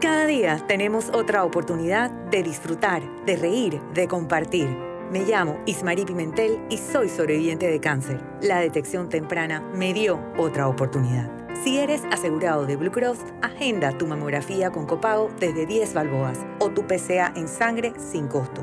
Cada día tenemos otra oportunidad de disfrutar, de reír, de compartir. Me llamo Ismarí Pimentel y soy sobreviviente de cáncer. La detección temprana me dio otra oportunidad. Si eres asegurado de Blue Cross, agenda tu mamografía con copago desde 10 balboas o tu PCA en sangre sin costo.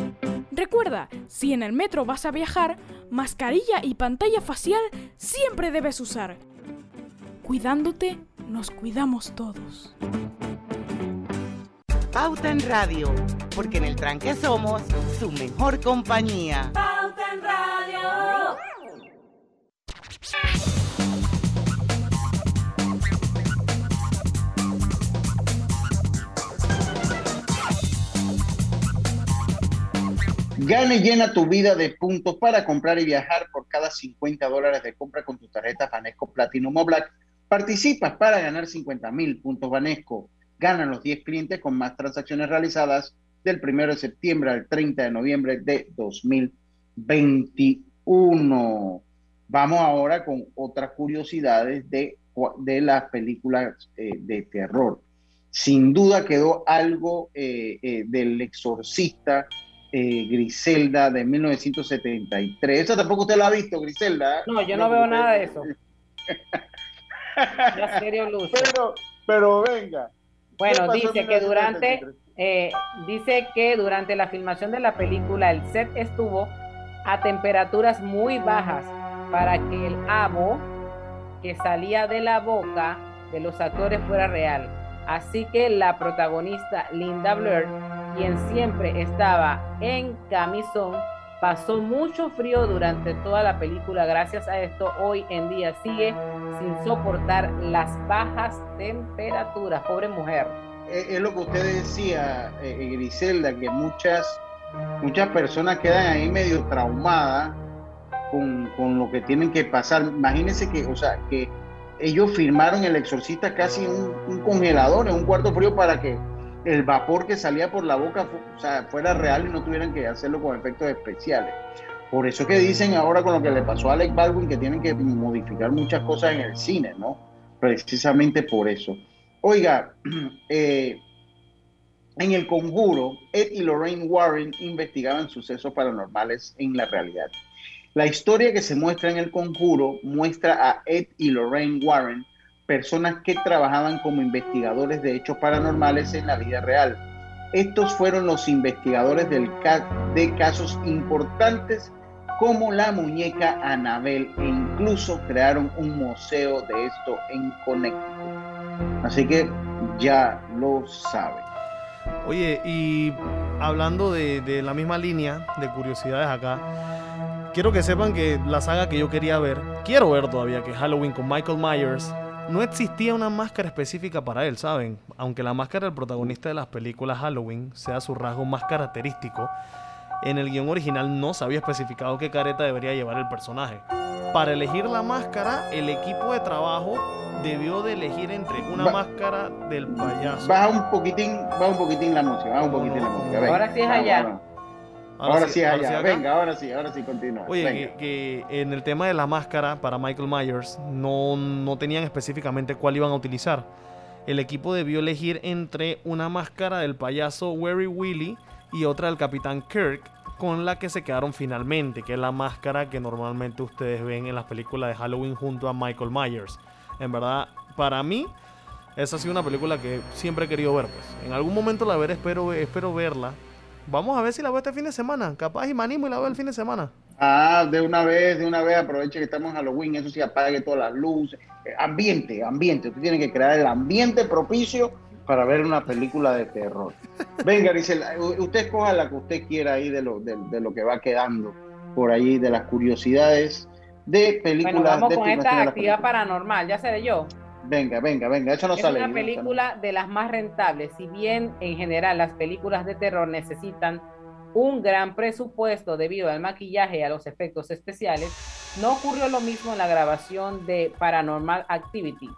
Recuerda, si en el metro vas a viajar, mascarilla y pantalla facial siempre debes usar. Cuidándote, nos cuidamos todos. Pauta en Radio, porque en el tranque somos su mejor compañía. Pauta en Radio. Gane y llena tu vida de puntos para comprar y viajar por cada 50 dólares de compra con tu tarjeta Banesco Platinum o Black. Participas para ganar 50 mil puntos Banesco. Ganan los 10 clientes con más transacciones realizadas del 1 de septiembre al 30 de noviembre de 2021. Vamos ahora con otras curiosidades de, de las películas eh, de terror. Sin duda quedó algo eh, eh, del exorcista eh, Griselda de 1973. Esa tampoco usted la ha visto, Griselda. No, yo no, veo nada de eso. ya serio, Luz. Pero, pero venga. Bueno, dice que durante eh, dice que durante la filmación de la película el set estuvo a temperaturas muy bajas para que el abo que salía de la boca de los actores fuera real. Así que la protagonista Linda Blair quien siempre estaba en camisón, pasó mucho frío durante toda la película. Gracias a esto, hoy en día sigue sin soportar las bajas temperaturas. Pobre mujer. Es, lo que usted decía, eh, Griselda, que muchas, muchas personas quedan ahí medio traumadas con, con, lo que tienen que pasar. Imagínense que, o sea, que ellos firmaron el exorcista casi un, un congelador en un cuarto frío para que el vapor que salía por la boca fuera real y no tuvieran que hacerlo con efectos especiales. Por eso que dicen ahora con lo que le pasó a Alec Baldwin que tienen que modificar muchas cosas en el cine, ¿no? Precisamente por eso. Oiga, eh, en el conjuro, Ed y Lorraine Warren investigaban sucesos paranormales en la realidad. La historia que se muestra en el conjuro muestra a Ed y Lorraine Warren personas que trabajaban como investigadores de hechos paranormales en la vida real. Estos fueron los investigadores del de casos importantes como la muñeca Anabel e incluso crearon un museo de esto en Connecticut. Así que ya lo saben. Oye, y hablando de, de la misma línea de curiosidades acá, quiero que sepan que la saga que yo quería ver, quiero ver todavía, que Halloween con Michael Myers, no existía una máscara específica para él, ¿saben? Aunque la máscara del protagonista de las películas Halloween sea su rasgo más característico, en el guion original no se había especificado qué careta debería llevar el personaje. Para elegir la máscara, el equipo de trabajo debió de elegir entre una máscara del payaso. Baja un poquitín, baja un poquitín la música, baja un poquitín la música. Ahora sí es allá. Ahora, sí, allá. Venga, ahora sí, ahora sí, continúa. Oye, que, en el tema de la máscara para Michael Myers no, no tenían específicamente cuál iban a utilizar. El equipo debió elegir entre una máscara del payaso Weary Willy y otra del Capitán Kirk, con la que se quedaron finalmente, que es la máscara que normalmente ustedes ven en las películas de Halloween junto a Michael Myers. En verdad, para mí, esa ha sido una película que siempre he querido ver. Pues. En algún momento la veré, espero, espero verla Vamos a ver si la veo este fin de semana. Capaz y me animo y la veo el fin de semana. Ah, de una vez, de una vez, aproveche que estamos en Halloween, eso sí, apague todas las luces. Eh, ambiente, ambiente. Usted tiene que crear el ambiente propicio para ver una película de terror. Venga, dice, usted escoja la que usted quiera ahí de lo, de, lo que va quedando por ahí, de las curiosidades de películas. Bueno, vamos con esta actividad paranormal, ya sé de yo. Venga, venga, venga, eso no es sale. Es una película de las más rentables. Si bien en general las películas de terror necesitan un gran presupuesto debido al maquillaje y a los efectos especiales, no ocurrió lo mismo en la grabación de Paranormal Activity.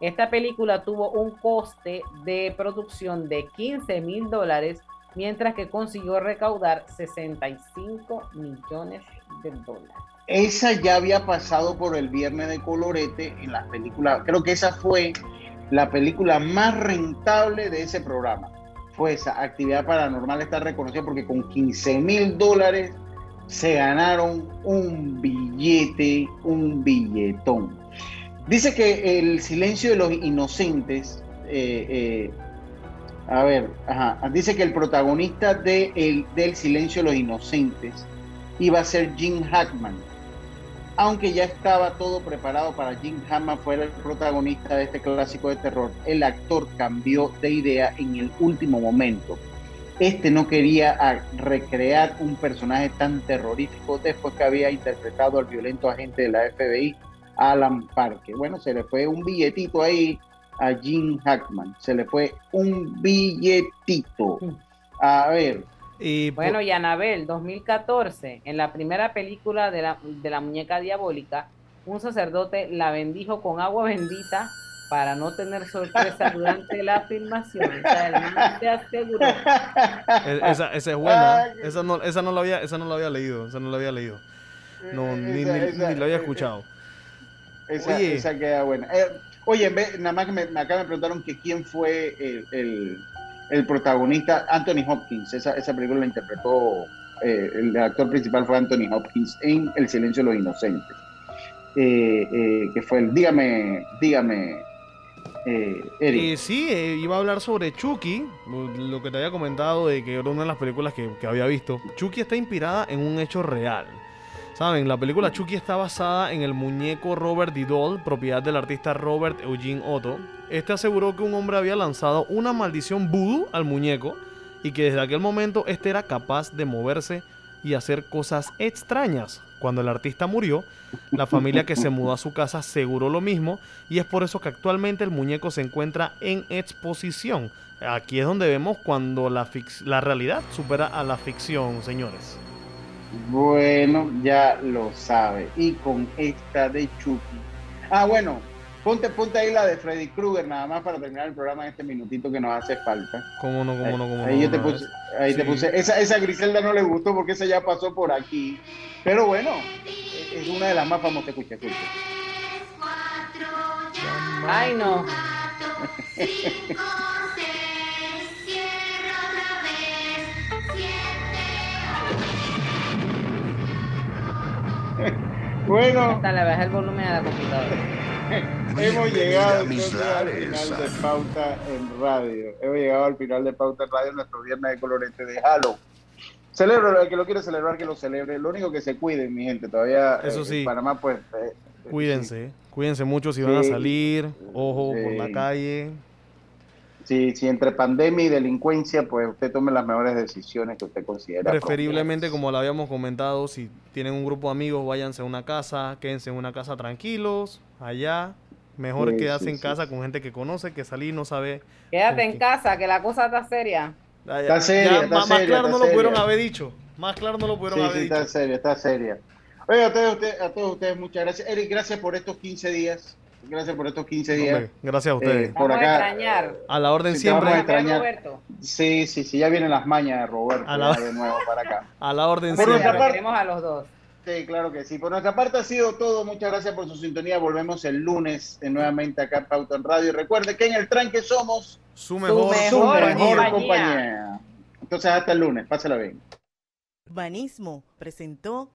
Esta película tuvo un coste de producción de 15 mil dólares, mientras que consiguió recaudar 65 millones de dólares. Esa ya había pasado por el Viernes de Colorete en las películas. Creo que esa fue la película más rentable de ese programa. Fue esa actividad paranormal, está reconocida porque con 15 mil dólares se ganaron un billete, un billetón. Dice que el silencio de los inocentes, eh, eh, a ver, dice que el protagonista de el, del silencio de los inocentes iba a ser Jim Hackman aunque ya estaba todo preparado para Jim Hammond fuera el protagonista de este clásico de terror, el actor cambió de idea en el último momento. Este no quería recrear un personaje tan terrorífico después que había interpretado al violento agente de la FBI, Alan Parker. Bueno, se le fue un billetito ahí a Jim Hackman, se le fue un billetito. A ver, bueno, y Anabel, 2014, en la primera película de la, de la muñeca diabólica, un sacerdote la bendijo con agua bendita para no tener sorpresa durante la filmación. O sea, se aseguró. Esa, esa, es buena. Esa no, esa, no la había, esa no la había leído. Esa no la había leído. No, ni, ni, había escuchado. Esa, oye. esa queda buena. Eh, oye, nada más que me, me acaban de preguntaron que quién fue el el protagonista, Anthony Hopkins. Esa, esa película la interpretó, eh, el actor principal fue Anthony Hopkins en El silencio de los inocentes. Eh, eh, que fue el, dígame, dígame, Eric. sí, iba a hablar sobre Chucky, lo que te había comentado de que era una de las películas que había visto. Chucky está inspirada en un hecho real. Saben, la película Chucky está basada en el muñeco Robert Didol, propiedad del artista Robert Eugene Otto. Este aseguró que un hombre había lanzado una maldición voodoo al muñeco y que desde aquel momento este era capaz de moverse y hacer cosas extrañas. Cuando el artista murió, la familia que se mudó a su casa aseguró lo mismo y es por eso que actualmente el muñeco se encuentra en exposición. Aquí es donde vemos cuando la realidad supera a la ficción, señores. Bueno, ya lo sabe. Y con esta de Chucky. Ah, bueno, ponte, ponte ahí la de Freddy Krueger, nada más para terminar el programa en este minutito que nos hace falta. ¿Cómo no, cómo no, cómo ahí no? Yo te puse, ahí te puse. Esa, esa Griselda no le gustó porque esa ya pasó por aquí. Pero bueno, es una de las más famosas. Escucha, escucha. Ay, no. Bueno. Hasta le bajé el volumen a la computadora. Hemos llegado entonces al final de Pauta en Radio. Hemos llegado al final de Pauta en Radio, nuestro viernes de colorete de Halo. Celebro, el que lo quiere celebrar, que lo celebre. Lo único que se cuiden, mi gente. Todavía Eso eh, sí. en Panamá, pues. eh, Cuídense, cuídense mucho si van a salir, ojo por la calle. Si, si entre pandemia y delincuencia, pues usted tome las mejores decisiones que usted considera. Preferiblemente, como lo habíamos comentado, si tienen un grupo de amigos, váyanse a una casa, quédense en una casa tranquilos, allá. Mejor Sí, quedarse sí, en sí. casa con gente que conoce, que salir no sabe. Quédate en casa, que la cosa está seria. Ya, ya, Está seria, ya, está más, seria, claro está no lo pudieron haber dicho. Más claro no lo pudieron Sí, haber sí, dicho. está seria, está seria. Oye, a todos, ustedes, a todos ustedes, muchas gracias. Eric, gracias por estos 15 días. Gracias por estos 15 días. Hombre, gracias a ustedes. Eh, por Vamos a acá. extrañar. A la orden Sí, te vamos a siempre. extrañar. Roberto. Sí, sí, sí, ya vienen las mañas de Roberto A la- de nuevo para acá. A la orden Por siempre. parte- queremos a los dos. Sí, claro que sí. Por nuestra parte ha sido todo. Muchas gracias por su sintonía. Volvemos el lunes eh, nuevamente acá en Pauta en Radio. Y recuerde que en el tranque somos Su mejor, su mejor mejor compañía. compañía. Entonces, hasta el lunes. Pásala bien. Banismo presentó